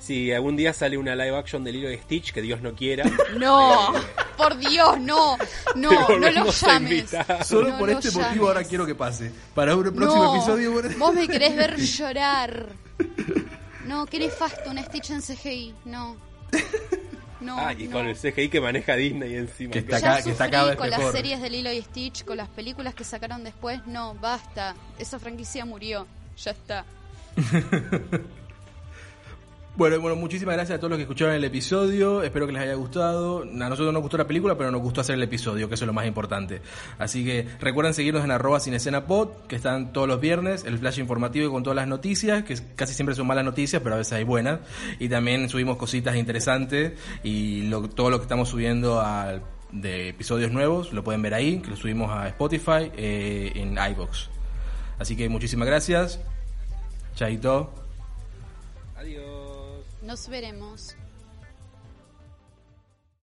si algún día sale una live action de Lilo y Stitch, que Dios no quiera. No, eh, por Dios, no, no, no lo llames. Solo por este motivo ahora quiero que pase. Para un próximo episodio. Vos me querés ver llorar. No, qué nefasto, un Stitch en CGI, no. No, ah, y con el CGI que maneja Disney encima. Que está acá, que está acá con las series de Lilo y Stitch, con las películas que sacaron después, no, basta. Esa franquicia murió, ya está. Bueno, bueno, muchísimas gracias a todos los que escucharon el episodio. Espero que les haya gustado. A nosotros nos gustó la película, pero nos gustó hacer el episodio, que eso es lo más importante. Así que recuerden seguirnos en arroba sin escena pod, que están todos los viernes, el flash informativo con todas las noticias, que casi siempre son malas noticias, pero a veces hay buenas. Y también subimos cositas interesantes y todo lo que estamos subiendo de episodios nuevos lo pueden ver ahí, que lo subimos a Spotify eh, en iBox. Así que muchísimas gracias. Chaito. Nos veremos.